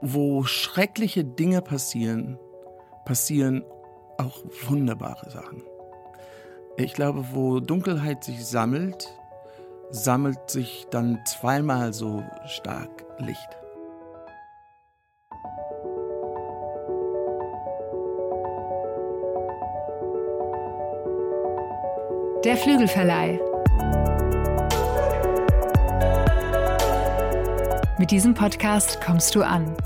wo schreckliche Dinge passieren, passieren auch wunderbare Sachen. Ich glaube, wo Dunkelheit sich sammelt, sammelt sich dann zweimal so stark Licht. Der Flügelverleih. Mit diesem Podcast kommst du an.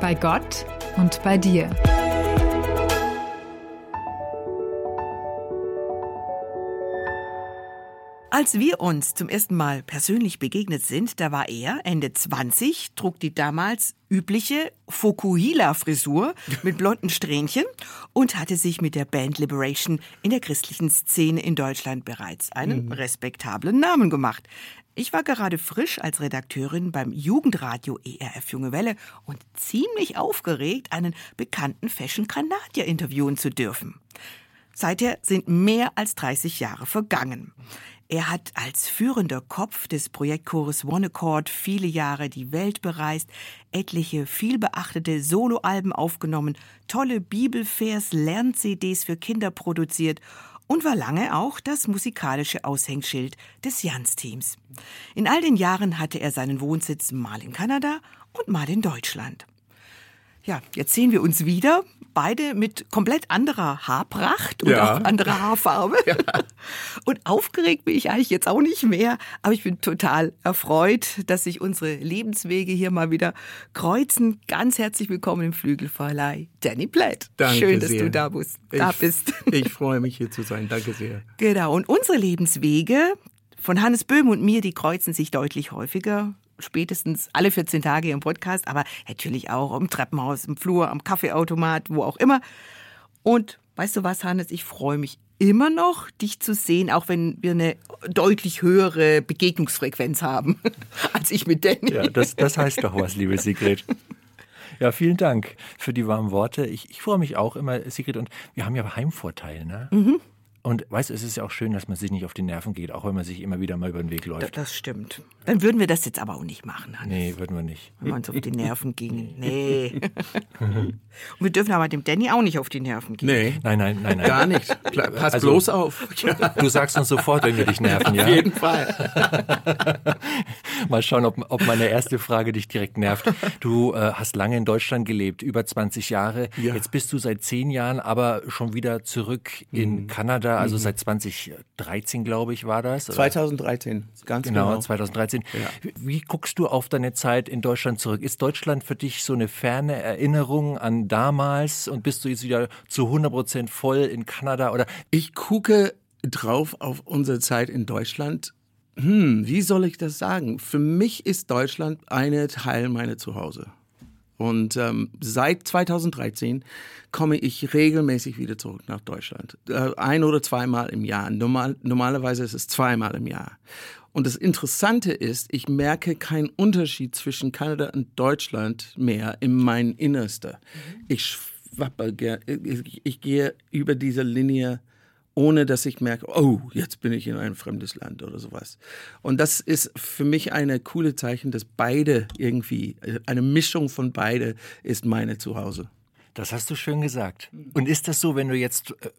Bei Gott und bei dir. Als wir uns zum ersten Mal persönlich begegnet sind, da war er Ende 20, trug die damals übliche Fokuhila-Frisur mit blonden Strähnchen und hatte sich mit der Band Liberation in der christlichen Szene in Deutschland bereits einen mhm. respektablen Namen gemacht. Ich war gerade frisch als Redakteurin beim Jugendradio ERF Junge Welle und ziemlich aufgeregt, einen bekannten Fashion-Kanadier interviewen zu dürfen. Seither sind mehr als 30 Jahre vergangen. Er hat als führender Kopf des Projektchores One Accord viele Jahre die Welt bereist, etliche vielbeachtete Soloalben aufgenommen, tolle Bibelvers, Lern-CDs für Kinder produziert und war lange auch das musikalische Aushängschild des Jans-Teams. In all den Jahren hatte er seinen Wohnsitz mal in Kanada und mal in Deutschland. Ja, jetzt sehen wir uns wieder, beide mit komplett anderer Haarpracht und ja. auch anderer Haarfarbe. Ja. Und aufgeregt bin ich eigentlich jetzt auch nicht mehr, aber ich bin total erfreut, dass sich unsere Lebenswege hier mal wieder kreuzen. Ganz herzlich willkommen im Flügelverleih, Danny Platt. Danke Schön, dass sehr. du da bist. Da ich, bist. Ich freue mich hier zu sein. Danke sehr. Genau. Und unsere Lebenswege von Hannes Böhm und mir, die kreuzen sich deutlich häufiger spätestens alle 14 Tage im Podcast, aber natürlich auch im Treppenhaus, im Flur, am Kaffeeautomat, wo auch immer. Und weißt du was, Hannes, ich freue mich immer noch, dich zu sehen, auch wenn wir eine deutlich höhere Begegnungsfrequenz haben als ich mit Danny. Ja, das, das heißt doch was, liebe Sigrid. Ja, vielen Dank für die warmen Worte. Ich, ich freue mich auch immer, Sigrid, und wir haben ja Heimvorteil, ne? Mhm. Und weißt du, es ist ja auch schön, dass man sich nicht auf die Nerven geht, auch wenn man sich immer wieder mal über den Weg läuft. Das stimmt. Dann würden wir das jetzt aber auch nicht machen, Hannes. Nee, würden wir nicht. Wenn wir uns auf die Nerven gingen. Nee. Und wir dürfen aber dem Danny auch nicht auf die Nerven gehen. Nee. Nein, nein, nein, nein. Gar nicht. Pass also, bloß auf. Du sagst uns sofort, wenn wir dich nerven, ja? Auf jeden Fall. mal schauen, ob, ob meine erste Frage dich direkt nervt. Du äh, hast lange in Deutschland gelebt, über 20 Jahre. Ja. Jetzt bist du seit zehn Jahren aber schon wieder zurück in mhm. Kanada also mhm. seit 2013, glaube ich, war das. Oder? 2013, ganz genau. Genau, 2013. Ja. Wie guckst du auf deine Zeit in Deutschland zurück? Ist Deutschland für dich so eine ferne Erinnerung an damals und bist du jetzt wieder zu 100 Prozent voll in Kanada oder? Ich gucke drauf auf unsere Zeit in Deutschland hm, wie soll ich das sagen? Für mich ist Deutschland eine Teil meiner Zuhause. Und ähm, seit 2013 komme ich regelmäßig wieder zurück nach Deutschland. Äh, ein oder zweimal im Jahr. Normal, normalerweise ist es zweimal im Jahr. Und das Interessante ist, ich merke keinen Unterschied zwischen Kanada und Deutschland mehr in mein Innerste. Mhm. Ich schwappe, ich, ich gehe über diese Linie ohne dass ich merke, oh, jetzt bin ich in ein fremdes Land oder sowas. Und das ist für mich eine coole Zeichen, dass beide irgendwie, eine Mischung von beide ist meine Zuhause. Das hast du schön gesagt. Und ist das so, wenn du jetzt, äh,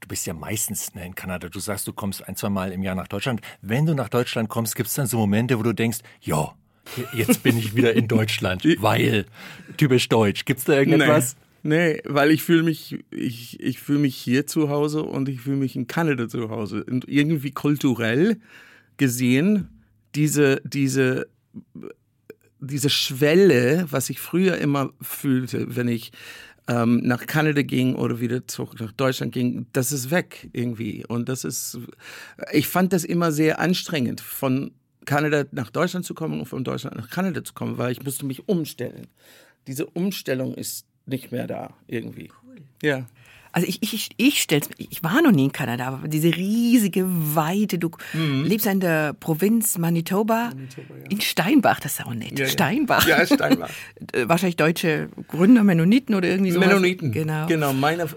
du bist ja meistens ne, in Kanada, du sagst, du kommst ein, zwei Mal im Jahr nach Deutschland. Wenn du nach Deutschland kommst, gibt es dann so Momente, wo du denkst, ja, jetzt bin ich wieder in Deutschland, weil typisch deutsch. Gibt es da irgendetwas? Nee. Nee, weil ich fühle mich, ich, ich fühle mich hier zu Hause und ich fühle mich in Kanada zu Hause. Und irgendwie kulturell gesehen, diese, diese, diese Schwelle, was ich früher immer fühlte, wenn ich ähm, nach Kanada ging oder wieder zurück nach Deutschland ging, das ist weg irgendwie. Und das ist, ich fand das immer sehr anstrengend, von Kanada nach Deutschland zu kommen und von Deutschland nach Kanada zu kommen, weil ich musste mich umstellen. Diese Umstellung ist nicht mehr da irgendwie. Cool. Ja. Also ich, ich, ich stell's ich war noch nie in Kanada, aber diese riesige Weite, du mhm. lebst in der Provinz Manitoba, Manitoba ja. in Steinbach, das ist auch nett. Ja, Steinbach. Ja, Steinbach. Wahrscheinlich deutsche Gründer, Mennoniten oder irgendwie so. Mennoniten. Genau. Genau, meine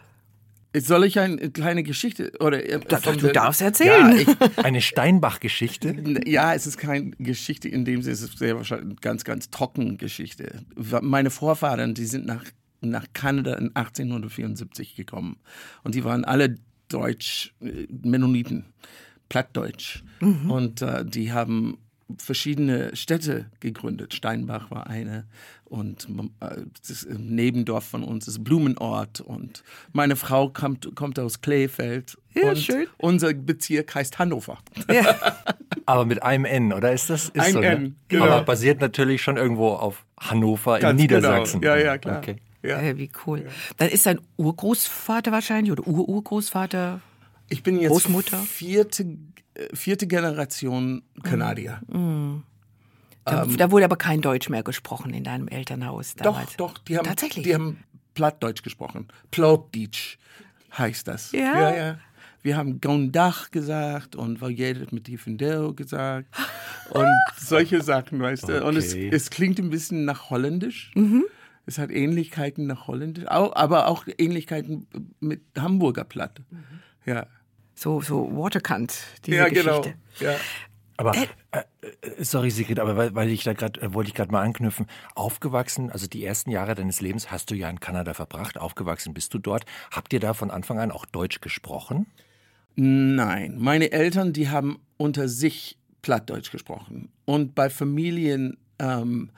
Soll ich eine kleine Geschichte oder äh, Da- von du der- darfst erzählen. Ja, ich, Eine Steinbach-Geschichte? ja, es ist keine Geschichte in dem Sinne, es ist sehr wahrscheinlich eine ganz, ganz trocken Geschichte. Meine Vorfahren, die sind nach, nach Kanada in 1874 gekommen und die waren alle Deutsch, äh, Mennoniten, Plattdeutsch. Und äh, die haben verschiedene Städte gegründet. Steinbach war eine und äh, das Nebendorf von uns ist Blumenort und meine Frau kommt, kommt aus Kleefeld Ja, und schön. unser Bezirk heißt Hannover. Aber mit einem N, oder ist das? Ist Ein so, N, ne? genau. Aber basiert natürlich schon irgendwo auf Hannover in Ganz Niedersachsen. Genau. Ja, ja, klar. Okay. Ja. Äh, wie cool. Dann ist dein Urgroßvater wahrscheinlich oder Ururgroßvater. Ich bin jetzt Großmutter? vierte, äh, vierte Generation Kanadier. Da, da wurde aber kein Deutsch mehr gesprochen in deinem Elternhaus Doch, damals. doch, die haben, Tatsächlich. die haben Plattdeutsch gesprochen. Plattdeutsch heißt das. Ja? Ja, ja. Wir haben Gondach gesagt und Vajedet mit Tiefendeo gesagt und solche Sachen, weißt du. Und es, Okay. es klingt ein bisschen nach Holländisch. Mhm. Es hat Ähnlichkeiten nach Holländisch, aber auch Ähnlichkeiten mit Hamburger Platt. Mhm. Ja, so, so Waterkant, diese ja Geschichte. genau. Ja. Aber äh, äh, sorry Sigrid, aber weil, weil ich da gerade äh, wollte ich gerade mal anknüpfen. Aufgewachsen, also die ersten Jahre deines Lebens hast du ja in Kanada verbracht. Aufgewachsen bist du dort. Habt ihr da von Anfang an auch Deutsch gesprochen? Nein, meine Eltern, die haben unter sich Plattdeutsch gesprochen. Und bei Familien ähm,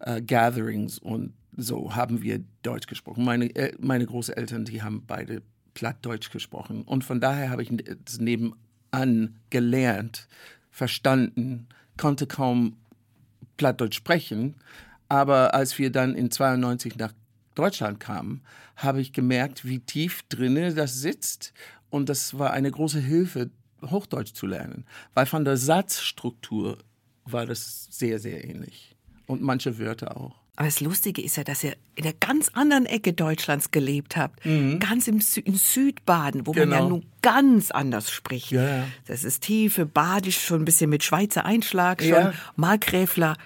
äh, Gatherings und so haben wir Deutsch gesprochen. Meine, äh, meine Großeltern, die haben beide Plattdeutsch gesprochen. Und von daher habe ich es nebenan gelernt, verstanden, konnte kaum Plattdeutsch sprechen. Aber als wir dann in 92 nach Deutschland kamen, habe ich gemerkt, wie tief drinne das sitzt. Und das war eine große Hilfe, Hochdeutsch zu lernen. Weil von der Satzstruktur war das sehr, sehr ähnlich. Und manche Wörter auch. Aber das Lustige ist ja, dass ihr in einer ganz anderen Ecke Deutschlands gelebt habt. Ganz im Sü in Südbaden, wo man ja Mhm. Genau. nun ganz anders spricht. Ja, ja. Das ist tiefe, badisch, schon ein bisschen mit Schweizer Einschlag schon. Ja. Markgräfler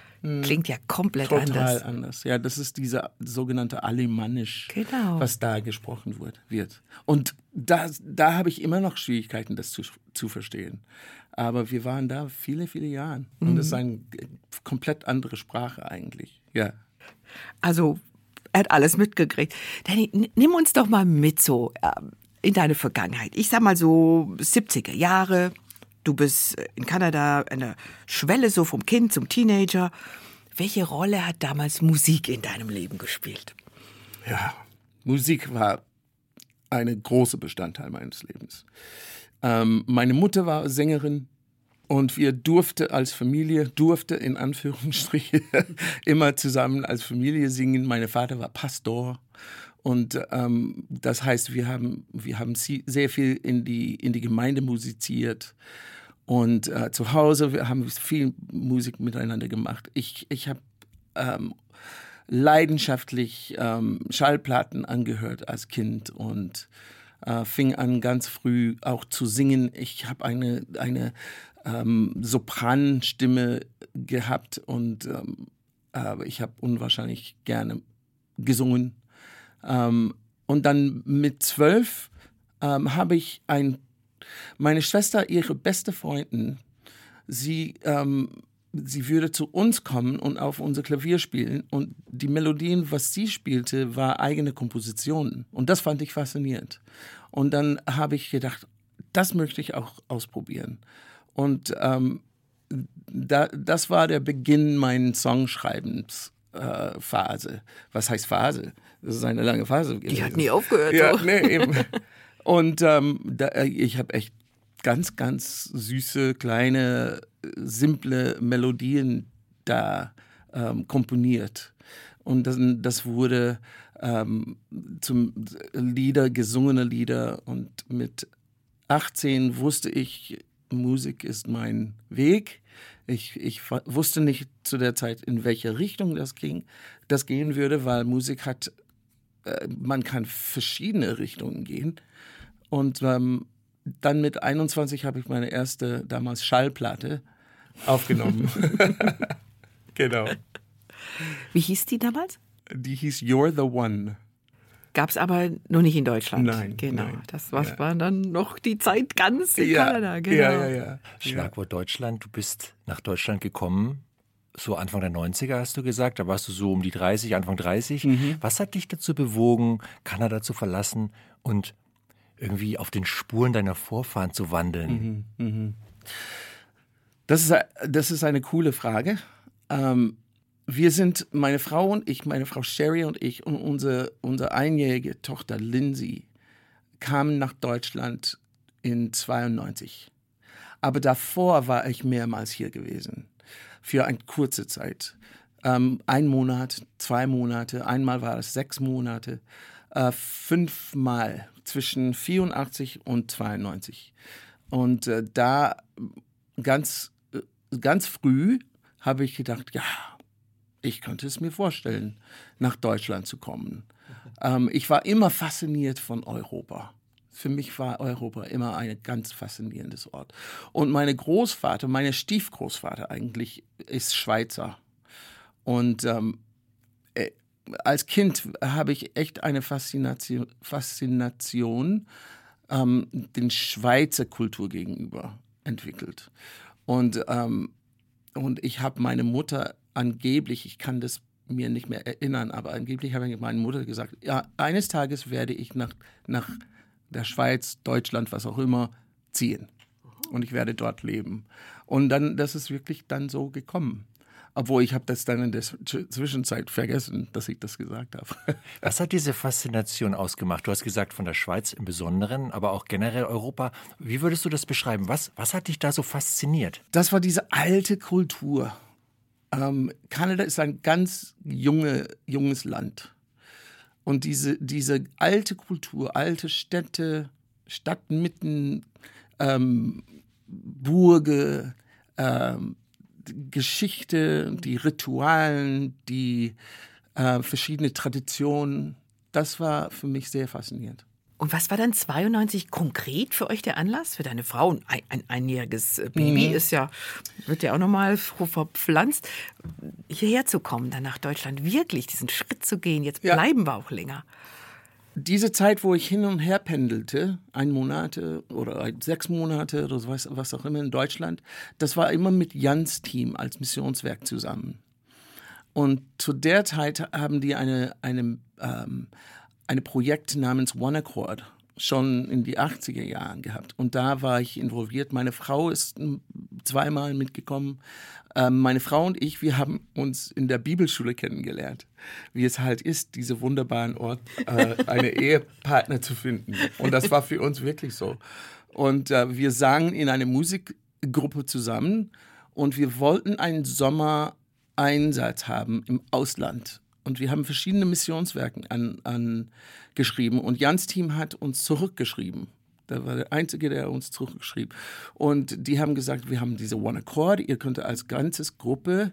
klingt ja komplett Total anders. anders. Ja, das ist dieser sogenannte Alemannisch, Genau. was da gesprochen wird. wird. Und da, da habe ich immer noch Schwierigkeiten, das zu, zu verstehen. Aber wir waren da viele, viele Jahre. Und es ist eine komplett andere Sprache eigentlich. Ja. Also, er hat alles mitgekriegt. Danny, nimm uns doch mal mit so ähm, in deine Vergangenheit. Ich sag mal so 70er Jahre. Du bist äh, in Kanada an der Schwelle so vom Kind zum Teenager. Welche Rolle hat damals Musik in deinem Leben gespielt? ja, Musik war ein großer Bestandteil meines Lebens. Ähm, meine Mutter war Sängerin und wir durfte als Familie, durfte in Anführungsstriche, immer zusammen als Familie singen. Mein Vater war Pastor und ähm, das heißt, wir haben, wir haben sehr viel in die, in die Gemeinde musiziert. Und äh, zu Hause wir haben viel Musik miteinander gemacht. Ich, ich habe ähm, leidenschaftlich ähm, Schallplatten angehört als Kind und äh, fing an ganz früh auch zu singen. Ich habe eine, eine ähm, Sopranstimme gehabt und ähm, aber ich habe unwahrscheinlich gerne gesungen. Ähm, und dann mit zwölf ähm, habe ich ein, meine Schwester, ihre beste Freundin, sie, ähm, sie würde zu uns kommen und auf unser Klavier spielen. Und die Melodien, was sie spielte, war eigene Kompositionen. Und das fand ich faszinierend. Und dann habe ich gedacht, das möchte ich auch ausprobieren. Und ähm, da, das war der Beginn meiner Songschreibensphase. Äh, Phase. Was heißt Phase? Das ist eine lange Phase. Die hat nie aufgehört. Ja, so. nee, eben. Und ähm, da, äh, ich habe echt ganz, ganz süße, kleine, äh, simple Melodien da ähm, komponiert. Und das, das wurde ähm, zum Lieder, gesungene Lieder. Und mit 18 wusste ich, Musik ist mein Weg. Ich, ich wusste nicht zu der Zeit, in welche Richtung das ging, das gehen würde, weil Musik hat, äh, man kann verschiedene Richtungen gehen. Und ähm, dann mit 21 habe ich meine erste damals Schallplatte aufgenommen. genau. Wie hieß die damals? Die hieß You're the One. Gab es aber nur nicht in Deutschland. Nein, genau. nein. Das war, Ja. war dann noch die Zeit ganz in ja, Kanada. Genau. ja, ja, ja. Schlagwort Deutschland. Du bist nach Deutschland gekommen, so Anfang der 90er hast du gesagt. Da warst du so um die 30, Anfang 30. Mhm. Was hat dich dazu bewogen, Kanada zu verlassen und irgendwie auf den Spuren deiner Vorfahren zu wandeln? Mhm. Das ist, das ist eine coole Frage. Ähm, wir sind, meine Frau und ich, meine Frau Sherry und ich und unsere, unsere einjährige Tochter Lindsay kamen nach Deutschland in 92. Aber davor war ich mehrmals hier gewesen. Für eine kurze Zeit. Ähm, ein Monat, zwei Monate, einmal war es sechs Monate, äh, fünfmal zwischen 84 und 92. Und äh, da ganz, äh, ganz früh habe ich gedacht, ja, ich könnte es mir vorstellen, nach Deutschland zu kommen. Ähm, ich war immer fasziniert von Europa. Für mich war Europa immer ein ganz faszinierendes Ort. Und meine Großvater, meine Stiefgroßvater eigentlich, ist Schweizer. Und ähm, äh, als Kind habe ich echt eine Faszination, Faszination ähm, den Schweizer Kultur gegenüber entwickelt. Und, ähm, und ich habe meine Mutter angeblich, ich kann das mir nicht mehr erinnern, aber angeblich habe ich meine Mutter gesagt, ja, eines Tages werde ich nach, nach der Schweiz, Deutschland, was auch immer, ziehen. Und ich werde dort leben. Und dann, das ist wirklich dann so gekommen. Obwohl ich habe das dann in der Zw- Zwischenzeit vergessen, dass ich das gesagt habe. Was hat diese Faszination ausgemacht? Du hast gesagt, von der Schweiz im Besonderen, aber auch generell Europa. Wie würdest du das beschreiben? Was, was hat dich da so fasziniert? Das war diese alte Kultur. Ähm, Kanada ist ein ganz junge, junges Land. Und diese, diese alte Kultur, alte Städte, Stadtmitten, ähm, Burge, ähm, Geschichte, die Ritualen, die äh, verschiedene Traditionen, das war für mich sehr faszinierend. Und was war dann 92 konkret für euch der Anlass? Für deine Frau? Ein, ein einjähriges äh, Baby Mhm. ist ja, wird ja auch nochmal verpflanzt. Hierher zu kommen, dann nach Deutschland, wirklich diesen Schritt zu gehen. Jetzt Ja. bleiben wir auch länger. diese Zeit, wo ich hin und her pendelte, ein Monate oder sechs Monate oder was, was auch immer in Deutschland, das war immer mit Jans Team als Missionswerk zusammen. Und zu der Zeit haben die eine, eine, ähm, eine Projekt namens One Accord schon in die 80er Jahren gehabt. Und da war ich involviert. Meine Frau ist zweimal mitgekommen. Ähm, meine Frau und ich, wir haben uns in der Bibelschule kennengelernt, wie es halt ist, diese wunderbaren Ort, äh, eine Ehepartner zu finden. Und das war für uns wirklich so. Und äh, wir sangen in einer Musikgruppe zusammen und wir wollten einen Sommereinsatz haben im Ausland. Und wir haben verschiedene Missionswerken an, an und Jans Team hat uns zurückgeschrieben. Der war der Einzige, der uns zurückgeschrieben. Und die haben gesagt, wir haben diese One Accord, ihr könnt als ganzes Gruppe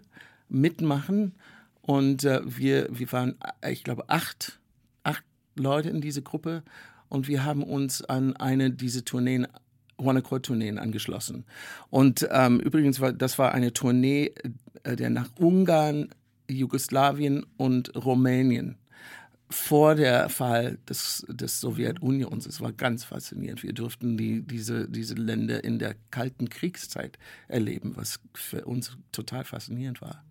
mitmachen. Und äh, wir, wir waren, äh, ich glaube, acht, acht Leute in diese Gruppe. Und wir haben uns an eine dieser Tourneen, One Accord Tourneen angeschlossen. Und ähm, übrigens, war, das war eine Tournee, äh, der nach Ungarn, Jugoslawien und Rumänien vor der Fall des, des Sowjetunions. Es war ganz faszinierend. Wir durften die, diese, diese Länder in der kalten Kriegszeit erleben, was für uns total faszinierend war.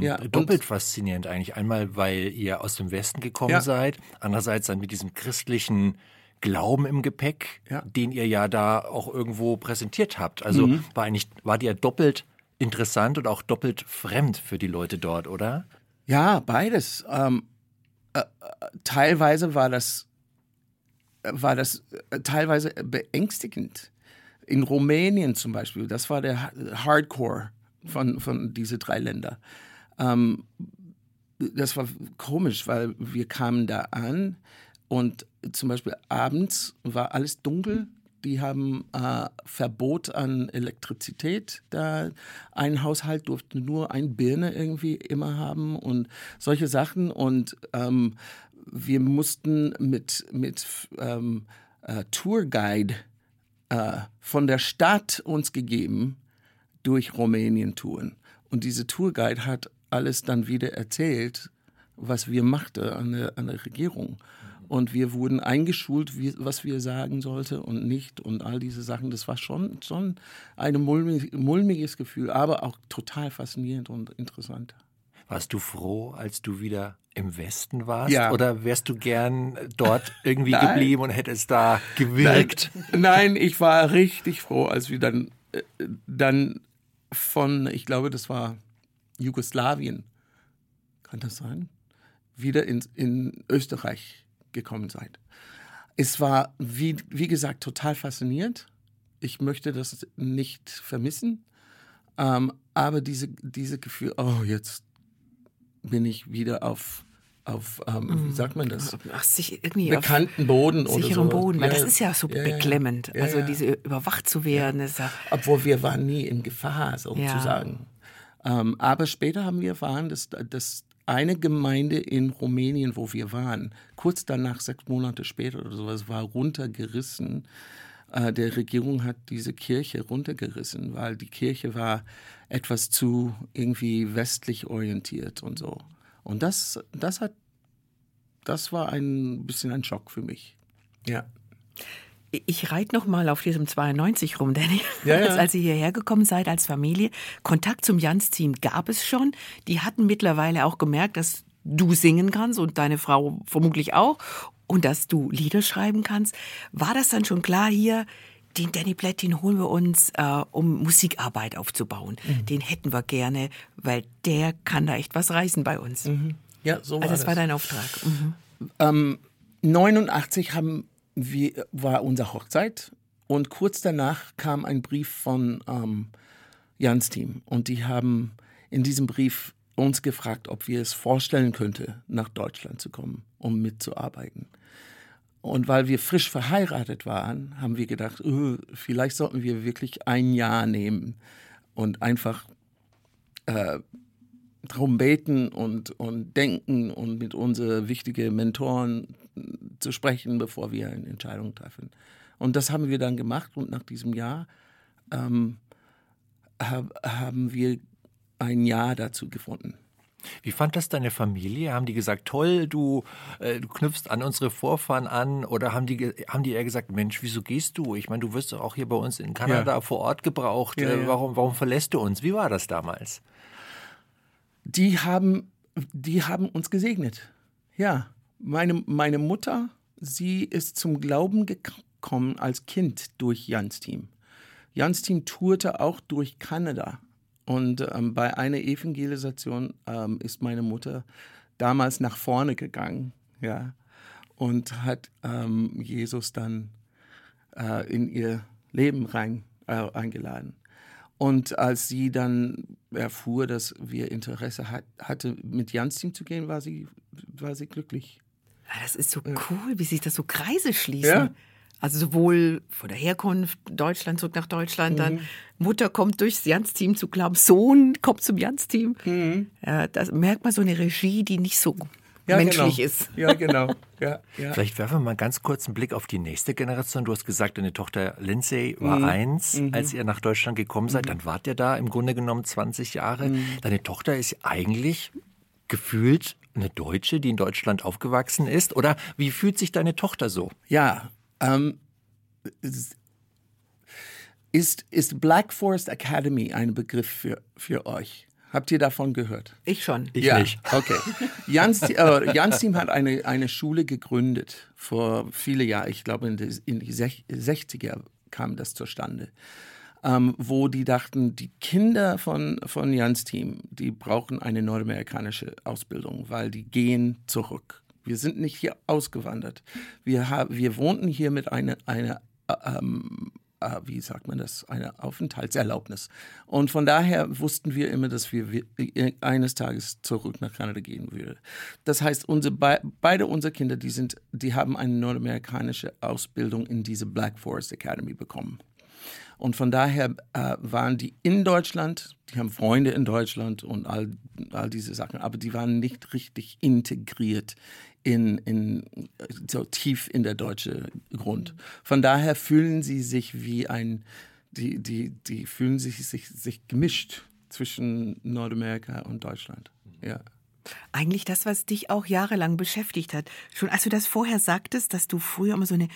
Ja, und- Doppelt faszinierend eigentlich. Einmal, weil ihr aus dem Westen gekommen Ja. seid. Andererseits dann mit diesem christlichen Glauben im Gepäck, Ja. den ihr ja da auch irgendwo präsentiert habt. Also Mhm. war eigentlich, war dir doppelt interessant und auch doppelt fremd für die Leute dort, oder? Ja, beides. Ähm, äh, äh, teilweise war das, äh, war das äh, teilweise beängstigend. In Rumänien zum Beispiel, das war der Ha- Hardcore von, von diese drei Länder. Ähm, das war komisch, weil wir kamen da an und zum Beispiel abends war alles dunkel. Die haben äh, Verbot an Elektrizität. Da ein Haushalt durfte nur eine Birne irgendwie immer haben und solche Sachen. Und ähm, wir mussten mit, mit ähm, äh, Tourguide äh, von der Stadt uns gegeben durch Rumänien touren. Und diese Tourguide hat alles dann wieder erzählt, was wir machten an der, an der Regierung. Und wir wurden eingeschult, wie, was wir sagen sollten und nicht und all diese Sachen. Das war schon, schon ein mulmig, mulmiges Gefühl, aber auch total faszinierend und interessant. Warst du froh, als du wieder im Westen warst? Ja. Oder wärst du gern dort irgendwie geblieben und hättest da gewirkt? Nein, nein, ich war richtig froh, als wir dann, äh, dann von, ich glaube, das war Jugoslawien, kann das sein? Wieder in, in Österreich gekommen seid. Es war, wie, wie gesagt, total faszinierend. Ich möchte das nicht vermissen. Ähm, aber diese, diese Gefühl, oh, jetzt bin ich wieder auf, auf ähm, wie sagt man das? Ach, sich irgendwie auf Bekannten Boden oder sicherem so. Boden, weil Ja, das ist ja so ja, beklemmend. Ja, also diese überwacht zu werden, ist ja, Obwohl wir waren nie in Gefahr, sozusagen. Ähm, aber später haben wir erfahren, dass, dass eine Gemeinde in Rumänien, wo wir waren, kurz danach, sechs Monate später oder sowas, war runtergerissen. Äh, der Regierung hat diese Kirche runtergerissen, weil die Kirche war etwas zu irgendwie westlich orientiert und so. Und das, das hat, das war ein bisschen ein Schock für mich. Ja. Ich reite noch mal auf diesem 92 rum, Danny. Ja, ja. Als, ihr hierher gekommen seid als Familie, Kontakt zum Jans-Team gab es schon. Die hatten mittlerweile auch gemerkt, dass du singen kannst und deine Frau vermutlich auch und dass du Lieder schreiben kannst. War das dann schon klar hier? Den Danny Blatt, den holen wir uns, äh, um Musikarbeit aufzubauen. Mhm. Den hätten wir gerne, weil der kann da echt was reißen bei uns. Ja, so war Also das das. war dein Auftrag. Mhm. Ähm, 89 haben wir, war unsere Hochzeit und kurz danach kam ein Brief von ähm, Jans Team und die haben in diesem Brief uns gefragt, ob wir es vorstellen könnten, nach Deutschland zu kommen, um mitzuarbeiten. Und weil wir frisch verheiratet waren, haben wir gedacht, äh, vielleicht sollten wir wirklich ein Jahr nehmen und einfach äh, darum beten und, und denken und mit unseren wichtigen Mentoren zu sprechen, bevor wir eine Entscheidung treffen. Und das haben wir dann gemacht und nach diesem Jahr ähm, hab, haben wir ein Jahr dazu gefunden. Wie fand das deine Familie? Haben die gesagt, toll, du, äh, du knüpfst an unsere Vorfahren an? Oder haben die, haben die eher gesagt, Mensch, wieso gehst du? Ich meine, du wirst doch auch hier bei uns in Kanada Ja. vor Ort gebraucht. Ja, äh. Warum, warum verlässt du uns? Wie war das damals? die haben, die haben uns gesegnet. Ja, meine, meine Mutter, sie ist zum Glauben gekommen als Kind durch Jans Team. Jans Team tourte auch durch Kanada. Und ähm, bei einer Evangelisation ähm, ist meine Mutter damals nach vorne gegangen, ja, und hat ähm, Jesus dann äh, in ihr Leben rein, äh, eingeladen. Und als sie dann erfuhr, dass wir Interesse hat, hatte, mit Jans Team zu gehen, war sie, war sie glücklich. Ja, das ist so cool, wie sich das so Kreise schließen. Ja. Also sowohl von der Herkunft Deutschland zurück nach Deutschland, dann Mhm. Mutter kommt durchs Jans-Team zu Glauben, Sohn kommt zum Jans-Team. Ja, das merkt man so eine Regie, die nicht so Mhm. Ja, menschlich genau. ist. Ja, genau. Ja, ja. Vielleicht werfen wir mal ganz kurz einen Blick auf die nächste Generation. Du hast gesagt, deine Tochter Lindsay war Mhm. eins, als ihr nach Deutschland gekommen seid. Dann wart ihr da im Grunde genommen 20 Jahre. Mhm. Deine Tochter ist eigentlich gefühlt eine Deutsche, die in Deutschland aufgewachsen ist. Oder wie fühlt sich deine Tochter so? Ja, ähm, ist- ist, Black Forest Academy ein Begriff für, für euch? Habt ihr davon gehört? Ich schon. Ich ja, nicht. Okay. Jans, äh, Jans Team hat eine, eine Schule gegründet vor viele Jahren. Ich glaube, in die, in die sech- 60er kam das zustande. Ähm, wo die dachten, die Kinder von, von Jans Team, die brauchen eine nordamerikanische Ausbildung, weil die gehen zurück. Wir sind nicht hier ausgewandert. Wir, ha- wir wohnten hier mit einer, einer äh, ähm, äh, wie sagt man das, eine Aufenthaltserlaubnis. Und von daher wussten wir immer, dass wir wir eines Tages zurück nach Kanada gehen würden. Das heißt, unsere, be beide unsere Kinder, die, sind, die haben eine nordamerikanische Ausbildung in diese Black Forest Academy bekommen. Und von daher äh, waren die in Deutschland, die haben Freunde in Deutschland und all, all diese Sachen, aber die waren nicht richtig integriert in, in so tief in der deutsche Grund. Von daher fühlen sie sich wie ein, die, die, die fühlen sich, sich, sich gemischt zwischen Nordamerika und Deutschland. Ja. Eigentlich das, was dich auch jahrelang beschäftigt hat. Schon als du das vorher sagtest, dass du früher immer so eine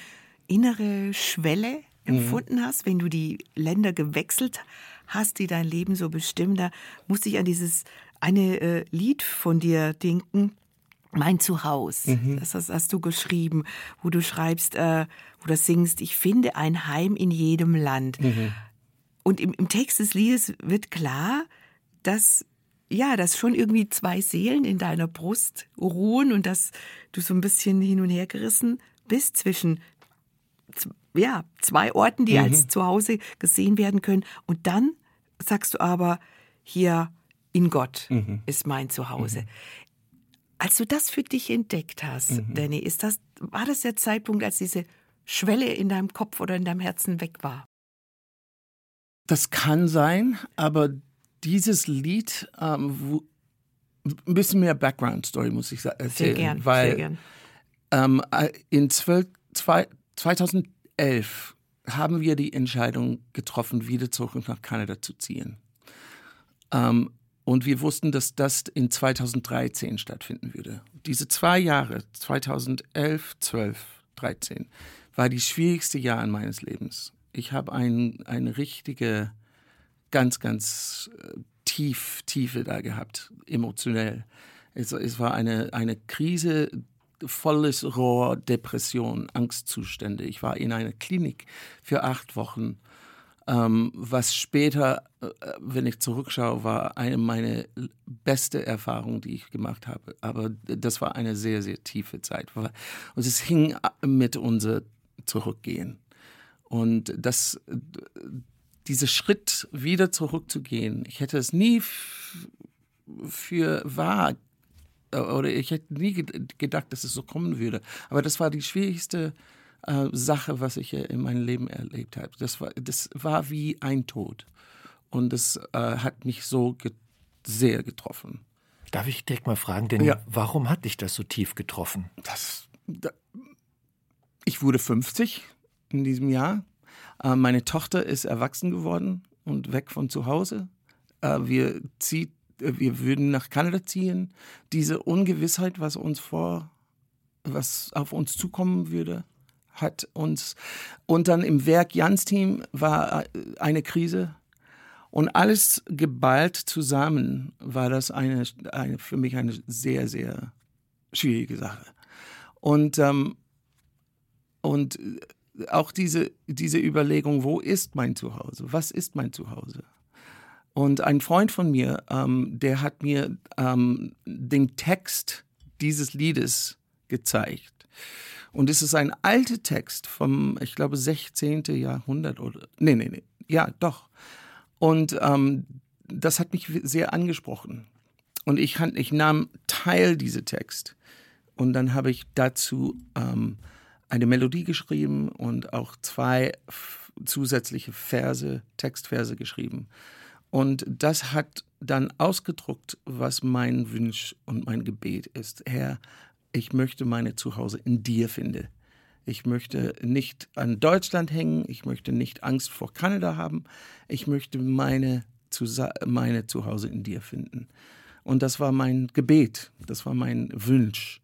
innere Schwelle empfunden hast, wenn du die Länder gewechselt hast, die dein Leben so bestimmen, da musste ich an dieses eine äh, Lied von dir denken. Mein Zuhause, das hast, hast, du geschrieben, wo du schreibst, äh, wo du singst, ich finde ein Heim in jedem Land. Mhm. Und im, im Text des Liedes wird klar, dass ja, dass schon irgendwie zwei Seelen in deiner Brust ruhen und dass du so ein bisschen hin und her gerissen bist zwischen ja, zwei Orten, die mhm. als Zuhause gesehen werden können. Und dann sagst du aber, hier in Gott mhm. ist mein Zuhause. Mhm. Als du das für dich entdeckt hast, mhm. Danny, ist das, war das der Zeitpunkt, als diese Schwelle in deinem Kopf oder in deinem Herzen weg war? Das kann sein, aber dieses Lied, ähm, wo, ein bisschen mehr Background-Story muss ich erzählen. Sehr gern, weil, sehr gern. Ähm, äh, in 12, zwei, 2011 haben wir die Entscheidung getroffen, wieder zurück nach Kanada zu ziehen. Ähm, und wir wussten, dass das in 2013 stattfinden würde. Diese zwei Jahre, 2011, 12, 13, war die schwierigste Jahre meines Lebens. Ich habe ein, eine richtige, ganz, ganz äh, tief, Tiefe da gehabt, emotionell. Es, es war eine, eine Krise, volles Rohr, Depression, Angstzustände. Ich war in einer Klinik für acht Wochen ähm, was später, äh, wenn ich zurückschaue, war eine meiner beste Erfahrungen, die ich gemacht habe. Aber das war eine sehr, sehr tiefe Zeit. Und es hing mit unser Zurückgehen. Und das, dieser Schritt, wieder zurückzugehen, ich hätte es nie für wahr oder ich hätte nie gedacht, dass es so kommen würde. Aber das war die schwierigste äh, Sache, was ich in meinem Leben erlebt habe. Das war, das war wie ein Tod. Und das äh, hat mich so ge sehr getroffen. Darf ich direkt mal fragen, denn ja. warum hat dich das so tief getroffen? Das, da, ich wurde 50 in diesem Jahr. Äh, meine Tochter ist erwachsen geworden und weg von zu Hause. Äh, wir, zieht, äh, wir würden nach Kanada ziehen. Diese Ungewissheit, was uns vor, was auf uns zukommen würde, hat uns und dann im Werk Jans Team war äh, eine Krise. Und alles geballt zusammen war das eine, eine für mich eine sehr sehr schwierige Sache. Und ähm, und auch diese diese Überlegung wo ist mein Zuhause? Was ist mein Zuhause und ein Freund von mir ähm, der hat mir ähm, den Text dieses Liedes gezeigt und es ist ein alter Text vom, ich glaube, 16. Jahrhundert oder. Nee, nee, nee. Ja, doch. Und ähm, das hat mich sehr angesprochen. Und ich, ich nahm Teil dieser Text. Und dann habe ich dazu ähm, eine Melodie geschrieben und auch zwei zusätzliche Verse, Textverse geschrieben. Und das hat dann ausgedruckt, was mein Wunsch und mein Gebet ist. Herr, ich möchte meine Zuhause in dir finden. Ich möchte nicht an Deutschland hängen, ich möchte nicht Angst vor Kanada haben, ich möchte meine, meine Zuhause in dir finden. Und das war mein Gebet, das war mein Wunsch.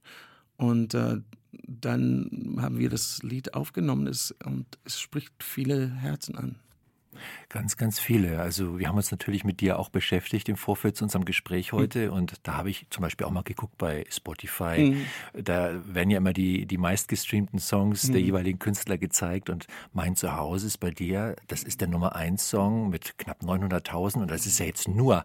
Und äh, dann haben wir das Lied aufgenommen und es spricht viele Herzen an. Ganz, ganz viele. Also wir haben uns natürlich mit dir auch beschäftigt im Vorfeld zu unserem Gespräch hm. heute mhm. und da habe ich zum Beispiel auch mal geguckt bei Spotify. Mhm. Da werden ja immer die, die meistgestreamten Songs mhm. der jeweiligen Künstler gezeigt und Mein Zuhause ist bei dir, das ist der Nummer 1 Song mit knapp 900.000 und das ist ja jetzt nur hm.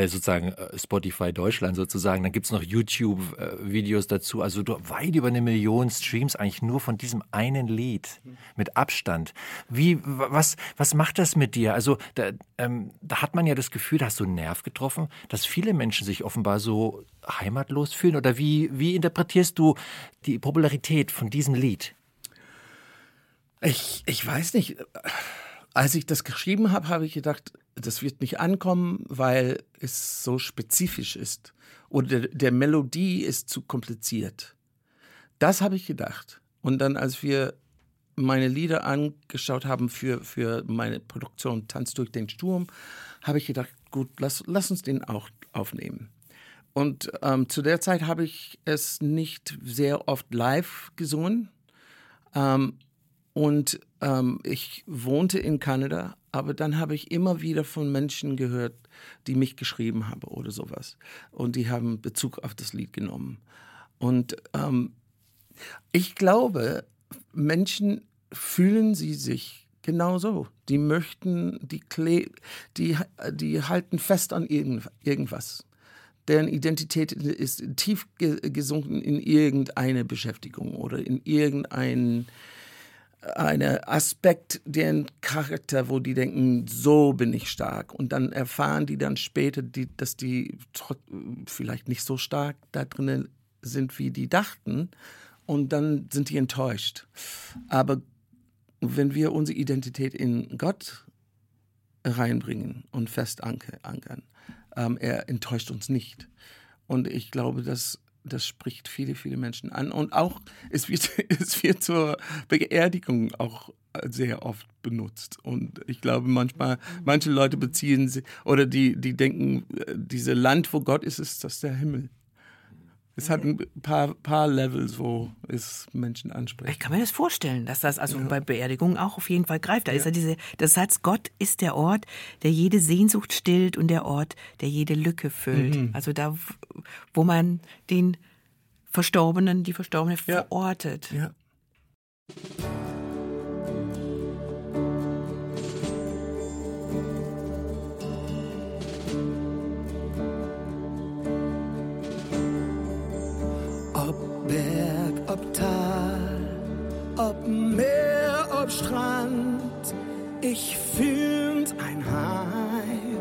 äh, sozusagen äh, Spotify Deutschland sozusagen. Dann gibt es noch YouTube-Videos dazu. Also weit über eine Million Streams eigentlich nur von diesem einen Lied hm. mit Abstand. Wie, was, was macht das mit dir? Also da, ähm, da hat man ja das Gefühl, da hast du einen Nerv getroffen, dass viele Menschen sich offenbar so heimatlos fühlen. Oder wie, wie interpretierst du die Popularität von diesem Lied? Ich, ich weiß nicht. Als ich das geschrieben habe, habe ich gedacht, das wird nicht ankommen, weil es so spezifisch ist. Oder der, der Melodie ist zu kompliziert. Das habe ich gedacht. Und dann, als wir meine Lieder angeschaut haben für, für meine Produktion Tanz durch den Sturm, habe ich gedacht, gut, lass, lass uns den auch aufnehmen. und ähm, zu der Zeit habe ich es nicht sehr oft live gesungen. Ähm, und ähm, ich wohnte in Kanada, aber dann habe ich immer wieder von Menschen gehört, die mich geschrieben haben oder sowas. Und die haben Bezug auf das Lied genommen. Und ähm, ich glaube, Menschen fühlen sie sich genauso. Die möchten, die, Kle die, die halten fest an irgend, irgendwas. Deren Identität ist tief gesunken in irgendeine Beschäftigung oder in irgendein eine Aspekt deren Charakter, wo die denken, so bin ich stark. Und dann erfahren die dann später, die, dass die vielleicht nicht so stark da drinnen sind, wie die dachten. Und dann sind die enttäuscht. Aber wenn wir unsere Identität in Gott reinbringen und fest ankern, ähm, er enttäuscht uns nicht. Und ich glaube, dass das spricht viele, viele Menschen an. Und auch, es wird, es wird zur Beerdigung auch sehr oft benutzt. Und ich glaube, manchmal, manche Leute beziehen sie, oder die, die denken, äh, diese Land, wo Gott ist, ist das der Himmel. Es hat ein paar, paar Levels, wo es Menschen anspricht. Ich kann mir das vorstellen, dass das also ja. bei Beerdigungen auch auf jeden Fall greift. Da ja. ist ja diese, der Satz, Gott ist der Ort, der jede Sehnsucht stillt und der Ort, der jede Lücke füllt. Mhm. Also da, wo man den Verstorbenen, die Verstorbene ja. verortet. Ja. Strand, ich find ein Heim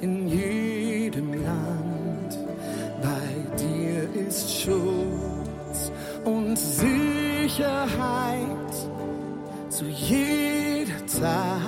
in jedem Land. Bei dir ist Schutz und Sicherheit zu jeder Zeit.